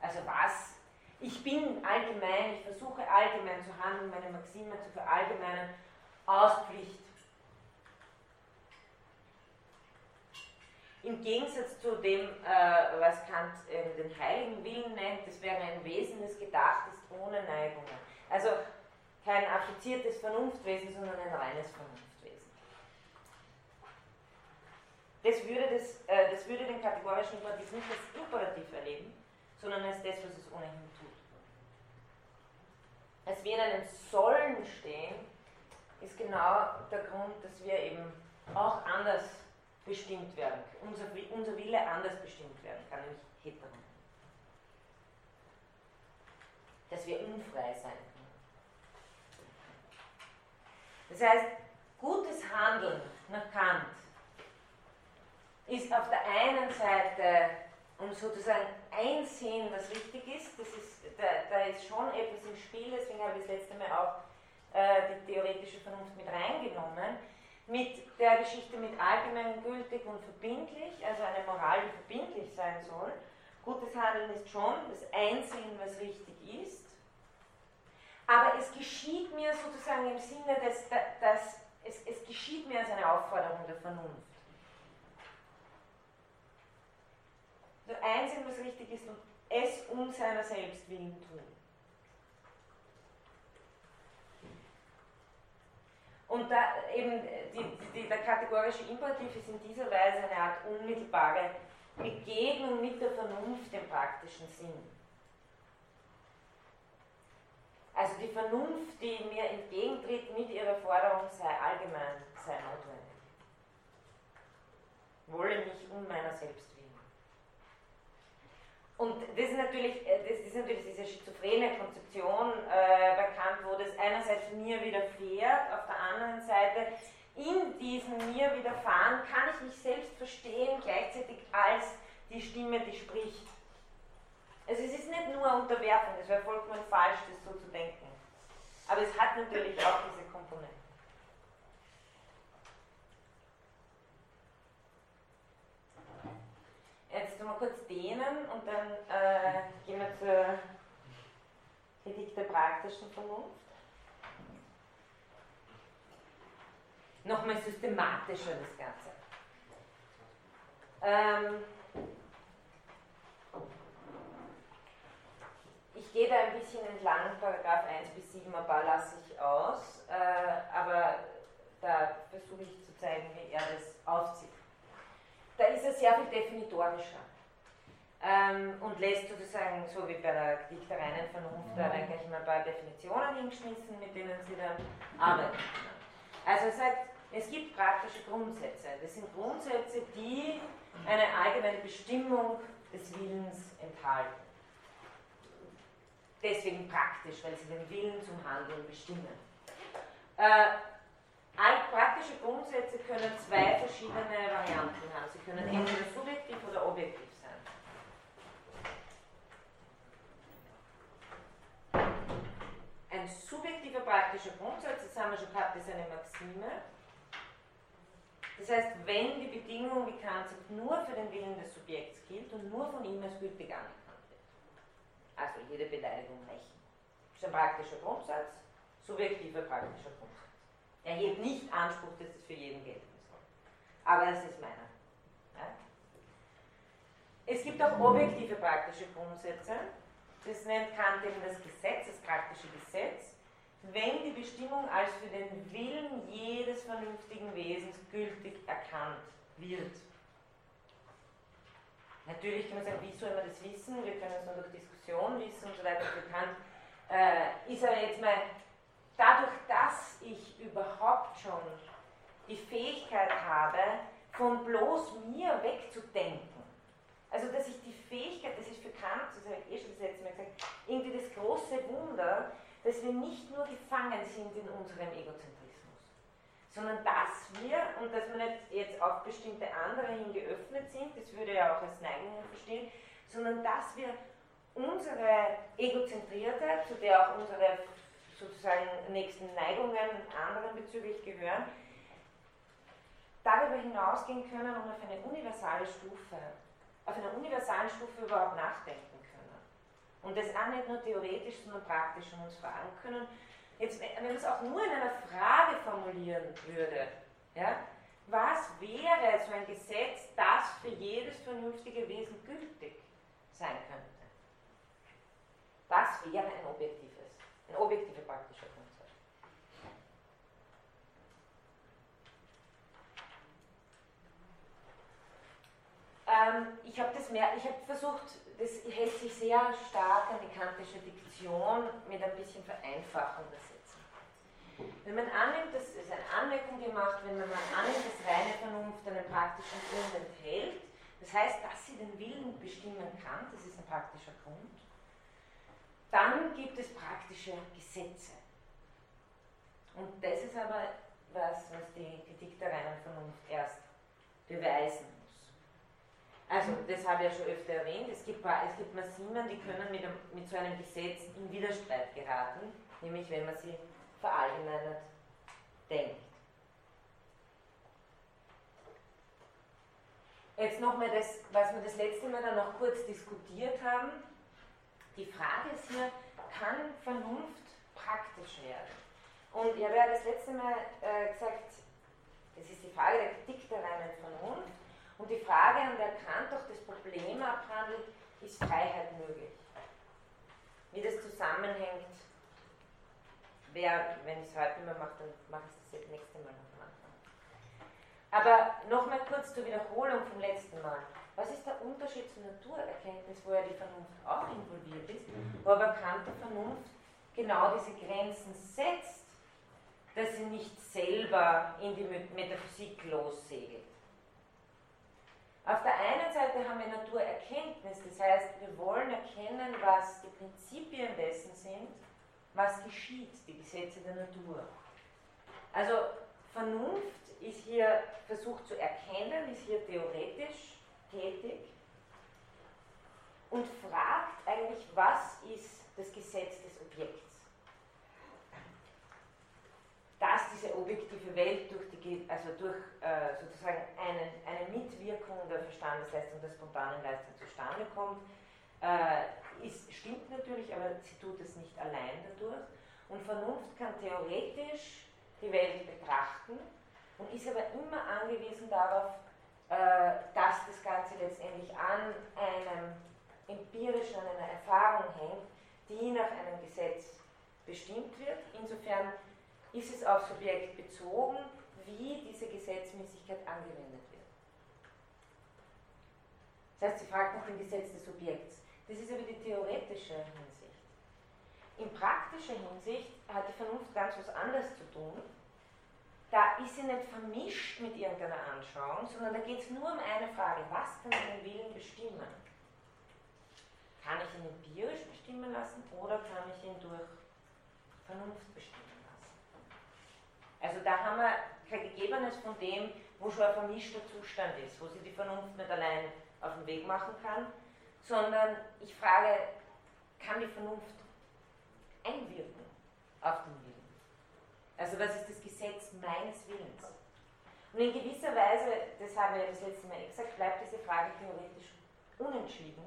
also was, ich bin allgemein, ich versuche allgemein zu handeln, meine Maxime zu verallgemeinern, aus Pflicht. Im Gegensatz zu dem, äh, was Kant äh, den heiligen Willen nennt, das wäre ein Wesen, das gedacht ist ohne Neigungen. Also kein affiziertes Vernunftwesen, sondern ein reines Vernunftwesen. Das würde, das, äh, das würde den kategorischen Imperativ nicht als Imperativ erleben, sondern als das, was es ohnehin tut. Als wir in einem Sollen stehen, ist genau der Grund, dass wir eben auch anders bestimmt werden, unser, unser Wille anders bestimmt werden kann, nämlich heteron. Dass wir unfrei sein können. Das heißt, gutes Handeln nach Kant ist auf der einen Seite um sozusagen einsehen, was richtig ist, das ist da, da, ist schon etwas im Spiel, deswegen habe ich das letzte Mal auch äh, die theoretische Vernunft mit reingenommen mit der Geschichte mit allgemein gültig und verbindlich, also eine Moral, die verbindlich sein soll. Gutes Handeln ist schon das Einsehen, was richtig ist, aber es geschieht mir sozusagen im Sinne, dass, dass es, es geschieht mir als eine Aufforderung der Vernunft. Einsehen, was richtig ist und es um seiner selbst willen tun. Und da eben die, die, der kategorische Imperativ ist in dieser Weise eine Art unmittelbare Begegnung mit der Vernunft im praktischen Sinn. Also die Vernunft, die mir entgegentritt mit ihrer Forderung, sei allgemein, sei notwendig. Wolle mich um meiner selbst. Und das ist natürlich, äh, das ist natürlich diese schizophrene Konzeption äh, bekannt, wo das einerseits mir widerfährt, auf der anderen Seite in diesem mir widerfahren kann ich mich selbst verstehen, gleichzeitig als die Stimme, die spricht. Also es ist nicht nur Unterwerfung, es wäre vollkommen falsch, das so zu denken. Aber es hat natürlich auch diese Komponente. Jetzt mal kurz dehnen und dann äh, gehen wir zur Kritik der praktischen Vernunft. Nochmal systematischer das Ganze. Ähm, ich gehe da ein bisschen entlang, Paragraph 1 bis 7, ein paar lasse ich aus, äh, aber da versuche ich zu zeigen, wie er das aufzieht. Ist er sehr viel definitorischer ähm, und lässt sozusagen, so wie bei der Kritik der reinen Vernunft, da dann gleich mal ein paar Definitionen hingeschmissen, mit denen sie dann arbeiten können. Also er sagt, es gibt praktische Grundsätze. Das sind Grundsätze, die eine allgemeine Bestimmung des Willens enthalten deswegen praktisch, weil sie den Willen zum Handeln bestimmen. Äh, praktische Grundsätze können zwei verschiedene Varianten haben. Sie können entweder subjektiv oder objektiv sein. Ein subjektiver praktischer Grundsatz, das haben wir schon gehabt, ist eine Maxime. Das heißt, wenn die Bedingung, wie Kant sagt, nur für den Willen des Subjekts gilt und nur von ihm als gültig anerkannt also jede Beleidigung rächen. Das ist ein praktischer Grundsatz, subjektiver praktischer Grundsatz. Er hebt nicht Anspruch, dass das für jeden gelten soll. Aber es ist meiner. Ja? Es gibt auch objektive praktische Grundsätze. Das nennt Kant eben das Gesetz, das praktische Gesetz. Wenn die Bestimmung als für den Willen jedes vernünftigen Wesens gültig erkannt wird. Natürlich kann man sagen, wie soll man das wissen? Wir können es nur durch Diskussion wissen und so weiter bekannt. Äh, ist aber jetzt mal, dadurch, dass ich überhaupt schon die Fähigkeit habe, von bloß mir wegzudenken, also dass ich die Fähigkeit, das ist für Kant, das habe ich eh schon das letzte Mal gesagt, irgendwie das große Wunder, dass wir nicht nur gefangen sind in unserem Egozentrismus sondern dass wir, und dass wir nicht jetzt auf bestimmte andere hin geöffnet sind, das würde ja auch als Neigung verstehen, sondern dass wir unsere Egozentrierte, zu der auch unsere sozusagen nächsten Neigungen anderen bezüglich gehören, darüber hinausgehen können und auf eine universale Stufe, auf einer universalen Stufe überhaupt nachdenken können. Und das auch nicht nur theoretisch, sondern praktisch und uns fragen können, Jetzt, wenn man es auch nur in einer Frage formulieren würde, ja, was wäre so ein Gesetz, das für jedes vernünftige Wesen gültig sein könnte? Das wäre ein objektives, ein objektiver praktischer Grundsatz. Ähm, ich habe das ich habe versucht, das hält sich sehr stark an die kantische Diktion mit ein bisschen Vereinfachung der Sätze. Wenn man annimmt, das ist eine Anmerkung gemacht, wenn man annimmt, dass reine Vernunft einen praktischen Grund enthält, das heißt, dass sie den Willen bestimmen kann, das ist ein praktischer Grund, dann gibt es praktische Gesetze. Und das ist aber was, was die Kritik der reinen Vernunft erst beweisen also, das habe ich ja schon öfter erwähnt. Es gibt, es gibt Maximen, die können mit, einem, mit so einem Gesetz in Widerstreit geraten, nämlich wenn man sie verallgemeinert denkt. Jetzt nochmal das, was wir das letzte Mal dann noch kurz diskutiert haben. Die Frage ist hier, kann Vernunft praktisch werden? Und ich habe ja das letzte Mal äh, gesagt, das ist die Frage der Kritik der reinen Vernunft. Und die Frage, an der Kant auch das Problem abhandelt, ist Freiheit möglich. Wie das zusammenhängt, wer, wenn ich es heute mehr mache, dann mache ich es das nächste Mal noch am Anfang. Aber nochmal kurz zur Wiederholung vom letzten Mal. Was ist der Unterschied zur Naturerkenntnis, wo ja die Vernunft auch involviert ist, wo aber Kant die Vernunft genau diese Grenzen setzt, dass sie nicht selber in die Metaphysik lossegelt. Auf der einen Seite haben wir Naturerkenntnis, das heißt, wir wollen erkennen, was die Prinzipien dessen sind, was geschieht, die Gesetze der Natur. Also Vernunft ist hier versucht zu erkennen, ist hier theoretisch tätig und fragt eigentlich, was ist das Gesetz des Objekts. Dass diese objektive Welt durch, die, also durch äh, sozusagen eine, eine Mitwirkung der Verstandesleistung, der spontanen Leistung zustande kommt, äh, ist, stimmt natürlich, aber sie tut es nicht allein dadurch. Und Vernunft kann theoretisch die Welt betrachten und ist aber immer angewiesen darauf, dass das Ganze letztendlich an einem empirischen, an einer Erfahrung hängt, die nach einem Gesetz bestimmt wird. Insofern ist es auf Subjekt bezogen, wie diese Gesetzmäßigkeit angewendet wird. Das heißt, sie fragt nach dem Gesetz des Subjekts. Das ist aber die theoretische Hinsicht. In praktischer Hinsicht hat die Vernunft ganz was anderes zu tun da ist sie nicht vermischt mit irgendeiner Anschauung, sondern da geht es nur um eine Frage, was kann den Willen bestimmen? Kann ich ihn empirisch bestimmen lassen oder kann ich ihn durch Vernunft bestimmen lassen? Also da haben wir kein Gegebenes von dem, wo schon ein vermischter Zustand ist, wo sie die Vernunft nicht allein auf den Weg machen kann, sondern ich frage, kann die Vernunft einwirken auf den Willen? Also was ist das Gesetz meines Willens? Und in gewisser Weise, das haben wir ja das letzte Mal gesagt, bleibt diese Frage theoretisch unentschieden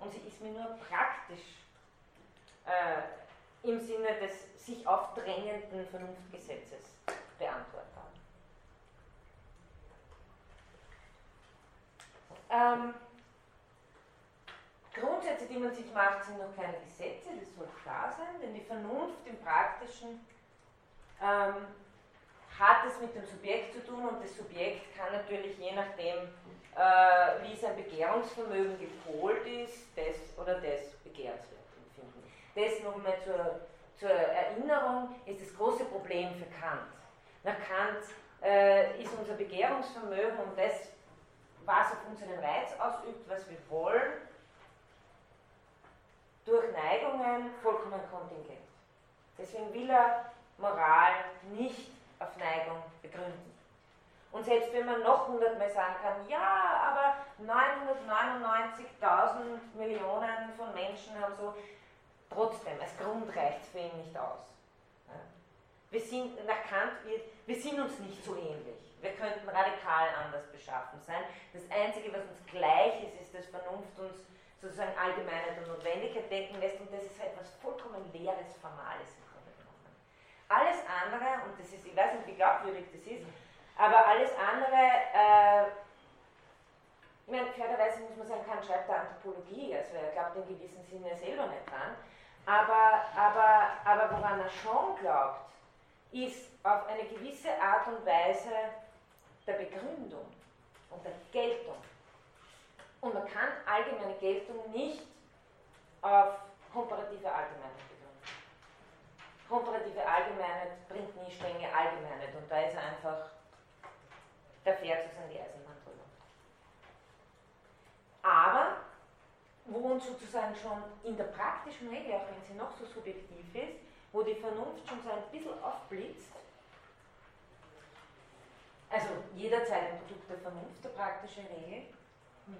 und sie ist mir nur praktisch äh, im Sinne des sich aufdrängenden Vernunftgesetzes beantwortbar. Ähm, Grundsätze, die man sich macht, sind noch keine Gesetze, das soll klar sein, denn die Vernunft im Praktischen ähm, hat es mit dem Subjekt zu tun und das Subjekt kann natürlich je nachdem, äh, wie sein Begehrungsvermögen gepolt ist, das oder das begehrenswert empfinden. Das nochmal zur, zur Erinnerung ist das große Problem für Kant. Nach Kant äh, ist unser Begehrungsvermögen und das, was auf uns einen Reiz ausübt, was wir wollen, durch Neigungen vollkommen kontingent. Deswegen will er Moral nicht auf Neigung begründen. Und selbst wenn man noch hundertmal sagen kann, ja, aber 999.000 Millionen von Menschen haben so, trotzdem, als Grund reicht es für ihn nicht aus. Wir sind, nach Kant wird, wir sind uns nicht so ähnlich. Wir könnten radikal anders beschaffen sein. Das Einzige, was uns gleich ist, ist, dass Vernunft uns sozusagen Allgemeinheit und Notwendigkeit denken lässt und das ist halt etwas vollkommen Leeres, Formales alles andere, und das ist, ich weiß nicht, wie glaubwürdig das ist, aber alles andere, äh, ich meine, fairerweise muss man sagen, Kant schreibt der Anthropologie, also er glaubt in gewissem Sinne selber nicht dran, aber, aber, aber woran er schon glaubt, ist auf eine gewisse Art und Weise der Begründung und der Geltung. Und man kann allgemeine Geltung nicht auf komparative Allgemeinheit komparative Allgemeinheit bringt nie strenge Allgemeinheit und da ist einfach, da fährt sozusagen die Eisenbahn drüber. Aber, wo uns sozusagen schon in der praktischen Regel, auch wenn sie noch so subjektiv ist, wo die Vernunft schon so ein bisschen aufblitzt, also jederzeit ein Produkt der Vernunft, der praktische Regel,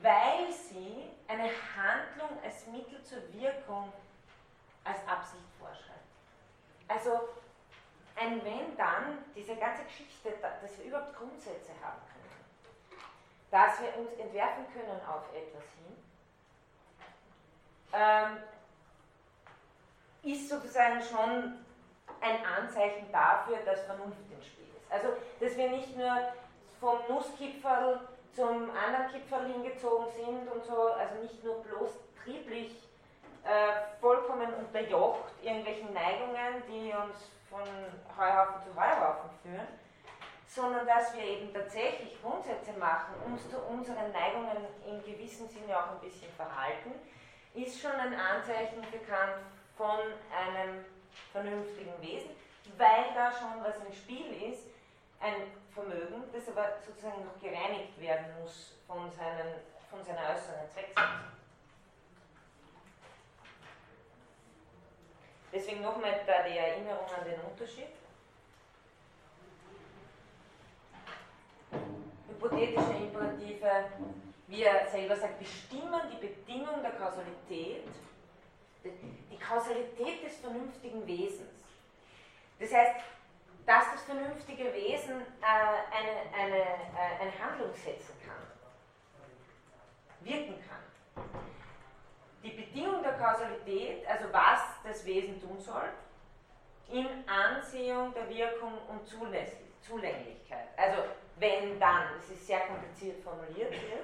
weil sie eine Handlung als Mittel zur Wirkung als Absicht vorschreibt. Also ein Wenn dann, diese ganze Geschichte, dass wir überhaupt Grundsätze haben können, dass wir uns entwerfen können auf etwas hin, ähm, ist sozusagen schon ein Anzeichen dafür, dass Vernunft im Spiel ist. Also, dass wir nicht nur vom Nusskipferl zum anderen Kipferl hingezogen sind und so, also nicht nur bloß trieblich äh, vollkommen unterjocht irgendwelchen Neigungen, die uns von Heuhaufen zu Heuhaufen führen, sondern dass wir eben tatsächlich Grundsätze machen, uns zu unseren Neigungen im gewissen Sinne auch ein bisschen verhalten, ist schon ein Anzeichen bekannt von einem vernünftigen Wesen, weil da schon was im Spiel ist, ein Vermögen, das aber sozusagen noch gereinigt werden muss von, seinen, von seiner äußeren Zwecksetzung. Deswegen nochmal da die Erinnerung an den Unterschied. Hypothetische Imperative, wie er selber sagt, bestimmen die Bedingung der Kausalität, die Kausalität des vernünftigen Wesens. Das heißt, dass das vernünftige Wesen äh, eine, eine, äh, eine Handlung setzen kann, wirken kann. Die Bedingung der Kausalität, also was das Wesen tun soll, in Ansehung der Wirkung und Zulänglichkeit. Also wenn dann, das ist sehr kompliziert formuliert hier,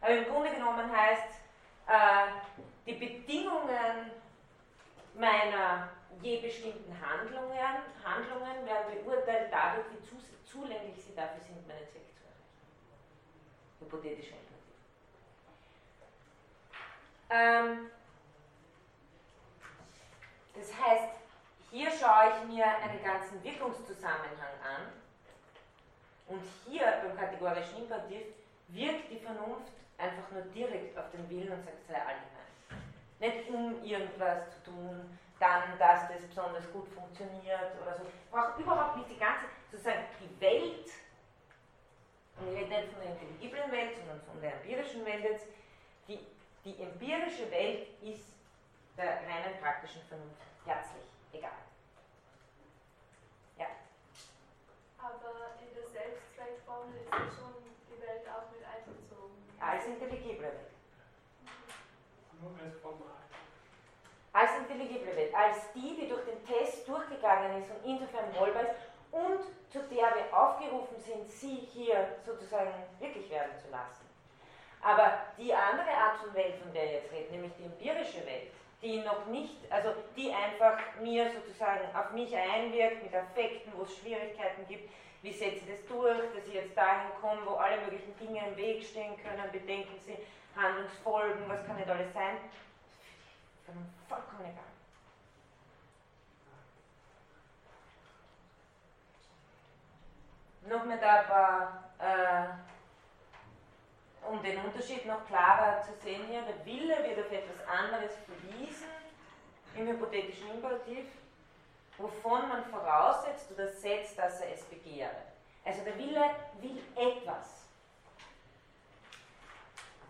aber im Grunde genommen heißt, äh, die Bedingungen meiner je bestimmten Handlungen, Handlungen werden beurteilt dadurch, wie zulänglich sie dafür sind, meinen Zweck zu erreichen. Hypothetischer Imperativ. Ähm, das heißt, hier schaue ich mir einen ganzen Wirkungszusammenhang an und hier beim kategorischen Imperativ wirkt die Vernunft einfach nur direkt auf den Willen und sagt, sei allgemein. Nicht um irgendwas zu tun, dann, dass das besonders gut funktioniert oder so. Ich brauche überhaupt nicht die ganze, sozusagen die Welt, und ich rede nicht von der intelligiblen Welt, sondern von der empirischen Welt jetzt, die, die empirische Welt ist der reinen praktischen Vernunft herzlich egal. Ja. Aber in der Selbstzweckformel ist ja schon die Welt auch mit einbezogen. Als intelligible Welt. Nur als Format als intelligible Welt, als die, die durch den Test durchgegangen ist und insofern rollbar ist und zu der wir aufgerufen sind, sie hier sozusagen wirklich werden zu lassen. Aber die andere Art von Welt, von der ich jetzt rede, nämlich die empirische Welt, die noch nicht, also die einfach mir sozusagen auf mich einwirkt mit Affekten, wo es Schwierigkeiten gibt, wie setze ich das durch, dass ich jetzt dahin komme, wo alle möglichen Dinge im Weg stehen können, Bedenken sind, Handlungsfolgen, was kann nicht alles sein, vollkommen egal. Noch mit ein paar, um den Unterschied noch klarer zu sehen hier, der Wille wird auf etwas anderes verwiesen im hypothetischen Imperativ, wovon man voraussetzt oder setzt, dass er es begehre. Also der Wille will etwas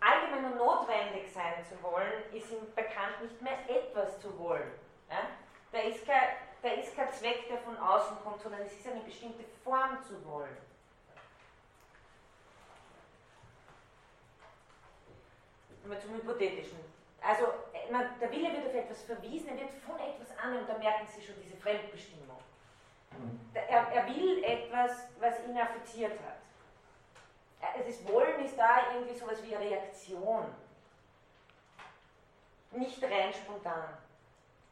allgemein und notwendig sein zu wollen, ist ihm bekannt nicht mehr etwas zu wollen. Ja? Da, ist kein, da ist kein Zweck, der von außen kommt, sondern es ist eine bestimmte Form zu wollen. Mal zum Hypothetischen. Also der Wille wird auf etwas verwiesen, er wird von etwas an und da merken Sie schon diese Fremdbestimmung. Er, er will etwas, was ihn affiziert hat das Wollen ist da irgendwie sowas wie eine Reaktion. Nicht rein spontan.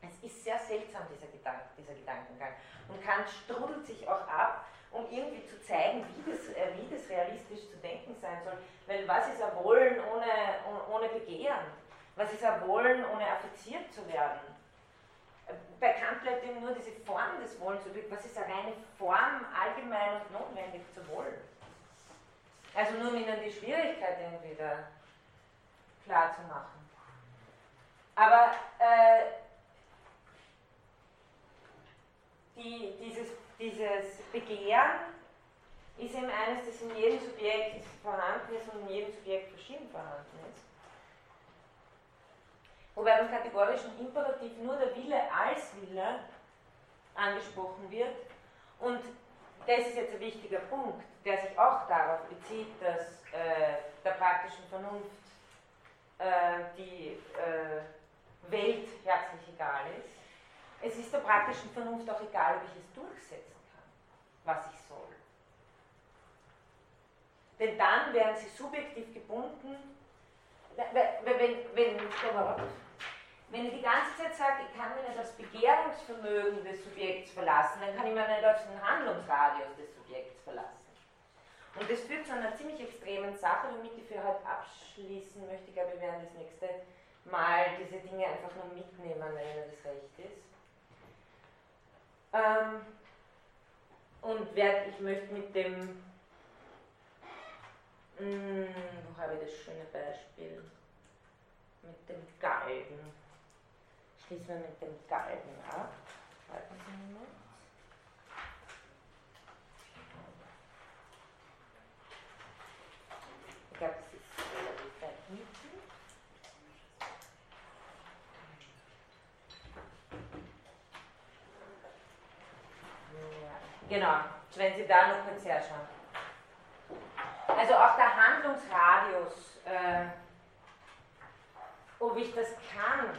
Es ist sehr seltsam, dieser, Gedank, dieser Gedankengang. Und Kant strudelt sich auch ab, um irgendwie zu zeigen, wie das, äh, wie das realistisch zu denken sein soll. Weil was ist ein Wollen ohne, ohne Begehren? Was ist ein Wollen, ohne affiziert zu werden? Bei Kant bleibt eben nur diese Form des Wollens übrig. Was ist eine reine Form, allgemein und notwendig zu wollen? Also nur um Ihnen die Schwierigkeit irgendwie da klar zu machen. Aber äh, die, dieses, dieses Begehren ist eben eines, das in jedem Subjekt vorhanden ist und in jedem Subjekt verschieden vorhanden ist. Wobei beim kategorischen Imperativ nur der Wille als Wille angesprochen wird und das ist jetzt ein wichtiger Punkt, der sich auch darauf bezieht, dass äh, der praktischen Vernunft äh, die äh, Welt herzlich egal ist. Es ist der praktischen Vernunft auch egal, ob ich es durchsetzen kann, was ich soll. denn dann werden sie subjektiv gebunden. Wenn, wenn, wenn, wenn ich die ganze Zeit sage, ich kann mich nicht das Begehrungsvermögen des Subjekts verlassen, dann kann ich mich nicht auf den Handlungsradius des Subjekts verlassen. Und das führt zu einer ziemlich extremen Sache, womit ich für heute abschließen möchte. Ich glaube, wir werden das nächste Mal diese Dinge einfach nur mitnehmen, wenn das recht ist. Ähm, und werd, ich möchte mit dem, mh, hm, wo habe ich das schöne Beispiel? Mit dem Galgen. Schließen wir mit dem Galgen ab. Warten Sie einen Moment. Ich glaube, das ist relativ weit hinten. Genau, wenn Sie da noch kurz herschauen. Also auch der Handlungsradius, äh, ob ich das kann,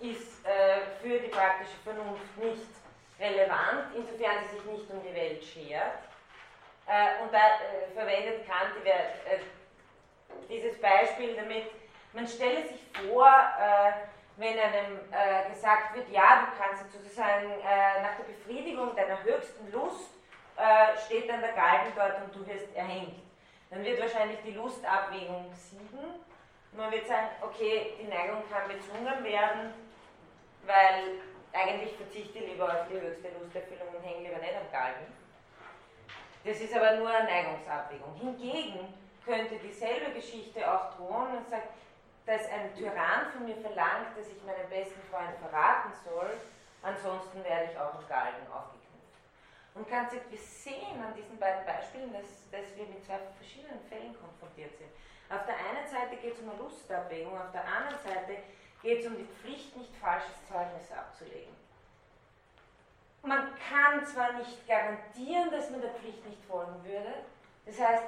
ist äh, für die praktische Vernunft nicht relevant, insofern sie sich nicht um die Welt schert. Äh, und da äh, verwendet Kant äh, dieses Beispiel damit, man stelle sich vor, äh, wenn einem äh, gesagt wird, ja, du kannst sozusagen nach der Befriedigung deiner höchsten Lust steht dann der Galgen dort und du wirst erhängt. Dann wird wahrscheinlich die Lustabwägung siegen. Man wird sagen, okay, die Neigung kann bezwungen werden, weil eigentlich verzichte ich lieber auf die höchste Lusterfüllung und hänge lieber nicht am Galgen. Das ist aber nur eine Neigungsabwägung. Hingegen könnte dieselbe Geschichte auch drohen und sagt, dass ein Tyrann von mir verlangt, dass ich meinen besten Freund verraten soll, ansonsten werde ich auch im Galgen aufgeknüpft. Und ganz wir sehen an diesen beiden Beispielen, dass, dass wir mit zwei verschiedenen Fällen konfrontiert sind. Auf der einen Seite geht es um eine Lustabwägung, auf der anderen Seite geht es um die Pflicht, nicht falsches Zeugnis abzulegen. Man kann zwar nicht garantieren, dass man der Pflicht nicht folgen würde, das heißt,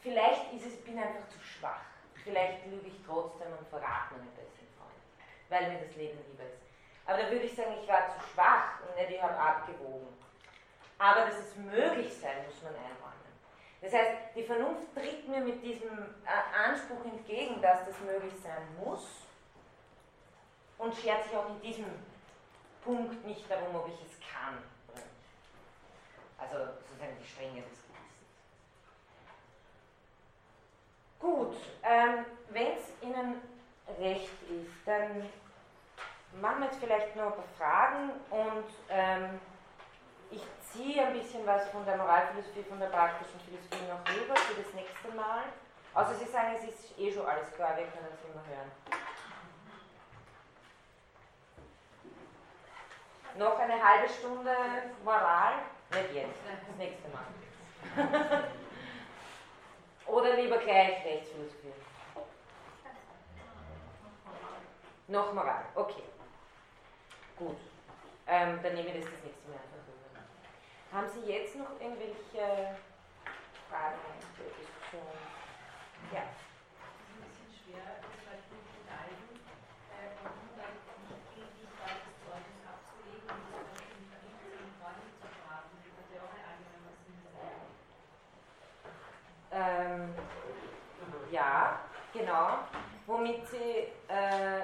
vielleicht ist es, ich bin einfach zu schwach. Vielleicht lüge ich trotzdem und verrate meinen besten Freund, weil mir das Leben lieber ist. Aber da würde ich sagen, ich war zu schwach und nicht, ich habe abgewogen. Aber dass es möglich sein, muss man einräumen. Das heißt, die Vernunft tritt mir mit diesem äh, Anspruch entgegen, dass das möglich sein muss und schert sich auch in diesem Punkt nicht darum, ob ich es kann. Also sozusagen die Strenge des Gut, ähm, wenn es Ihnen recht ist, dann machen wir jetzt vielleicht noch ein paar Fragen und ähm, ich ziehe ein bisschen was von der Moralphilosophie, von der praktischen Philosophie noch rüber für das nächste Mal. Außer Sie sagen, es ist eh schon alles klar, wir können es immer hören. Noch eine halbe Stunde Moral? Nicht jetzt, das nächste Mal. Oder lieber gleich Rechtsphilosophie? Noch Moral, okay. Gut. Ähm, dann nehme ich das das nächste Mal einfach rüber. Haben Sie jetzt noch irgendwelche Fragen? Ja. Womit sie, äh,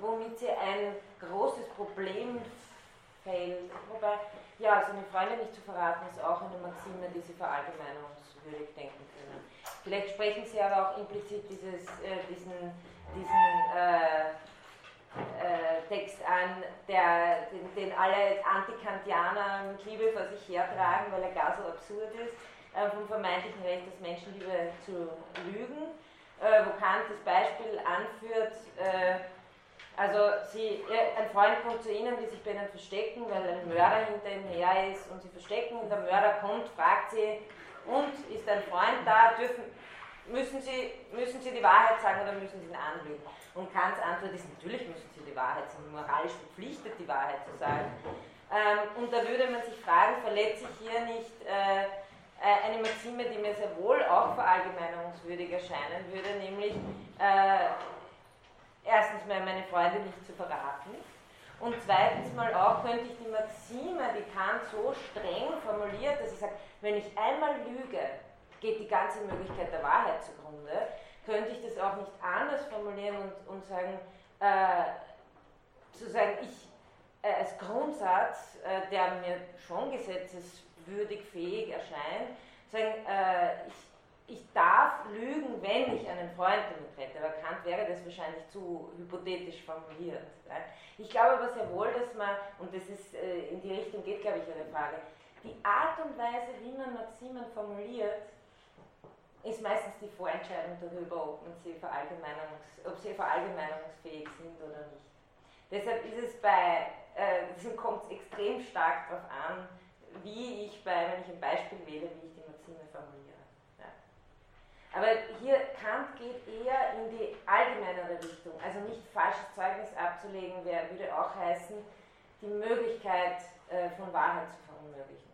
womit sie ein großes Problem fällt. Wobei, ja, also eine Freundin nicht zu verraten, ist auch eine Maxime, die Sie verallgemeinerungswürdig denken können. Vielleicht sprechen Sie aber auch implizit dieses, äh, diesen, diesen äh, äh, Text an, der, den, den alle Antikantianer mit Liebe vor sich hertragen, weil er gar so absurd ist äh, vom vermeintlichen Recht des Menschenliebe zu lügen, äh, wo Kant das Beispiel anführt, äh, also sie, ein Freund kommt zu ihnen, die sich bei ihnen verstecken, weil ein Mörder hinter ihnen her ist und sie verstecken und der Mörder kommt, fragt sie, und ist ein Freund da, dürfen, müssen, sie, müssen sie die Wahrheit sagen oder müssen sie ihn anlügen? Und Kants Antwort ist, natürlich müssen sie die Wahrheit sagen, moralisch verpflichtet, die Wahrheit zu sagen. Ähm, und da würde man sich fragen, verletzt sich hier nicht äh, äh, eine Maxime, die mir sehr wohl auch verallgemeinerungswürdig erscheinen würde, nämlich äh, erstens mal meine Freunde nicht zu verraten und zweitens mal auch könnte ich die Maxime, die Kant so streng formuliert, dass ich sage, wenn ich einmal lüge, geht die ganze Möglichkeit der Wahrheit zugrunde, könnte ich das auch nicht anders formulieren und, und sagen, äh, zu sagen, ich äh, als Grundsatz, äh, der mir schon gesetzeswürdig fähig erscheint, sagen, äh, ich ich darf lügen, wenn ich einen Freund damit rette. Aber Kant wäre das wahrscheinlich zu hypothetisch formuliert. Ich glaube aber sehr wohl, dass man, und das ist äh, in die Richtung geht, glaube ich, Ihre Frage, die Art und Weise, wie man Maximen formuliert, ist meistens die Vorentscheidung darüber, ob, sie, verallgemeinungs, ob sie verallgemeinungsfähig sind oder nicht. Deshalb ist es bei, äh, kommt es extrem stark darauf an, wie ich bei, wenn ich ein Beispiel wähle, wie ich die Maxime formuliere. Aber hier, Kant geht eher in die allgemeinere Richtung, also nicht falsches Zeugnis abzulegen, wer, würde auch heißen, die Möglichkeit äh, von Wahrheit zu verunmöglichen.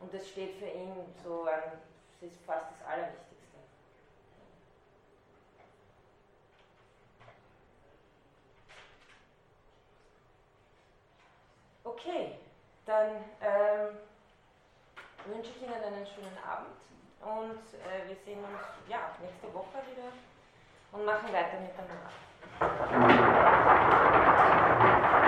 Und das steht für ihn so, das ist fast das Allerwichtigste. Okay, dann ähm, wünsche ich Ihnen einen schönen Abend. Und äh, wir sehen uns ja, nächste Woche wieder und machen weiter mit der Nummer.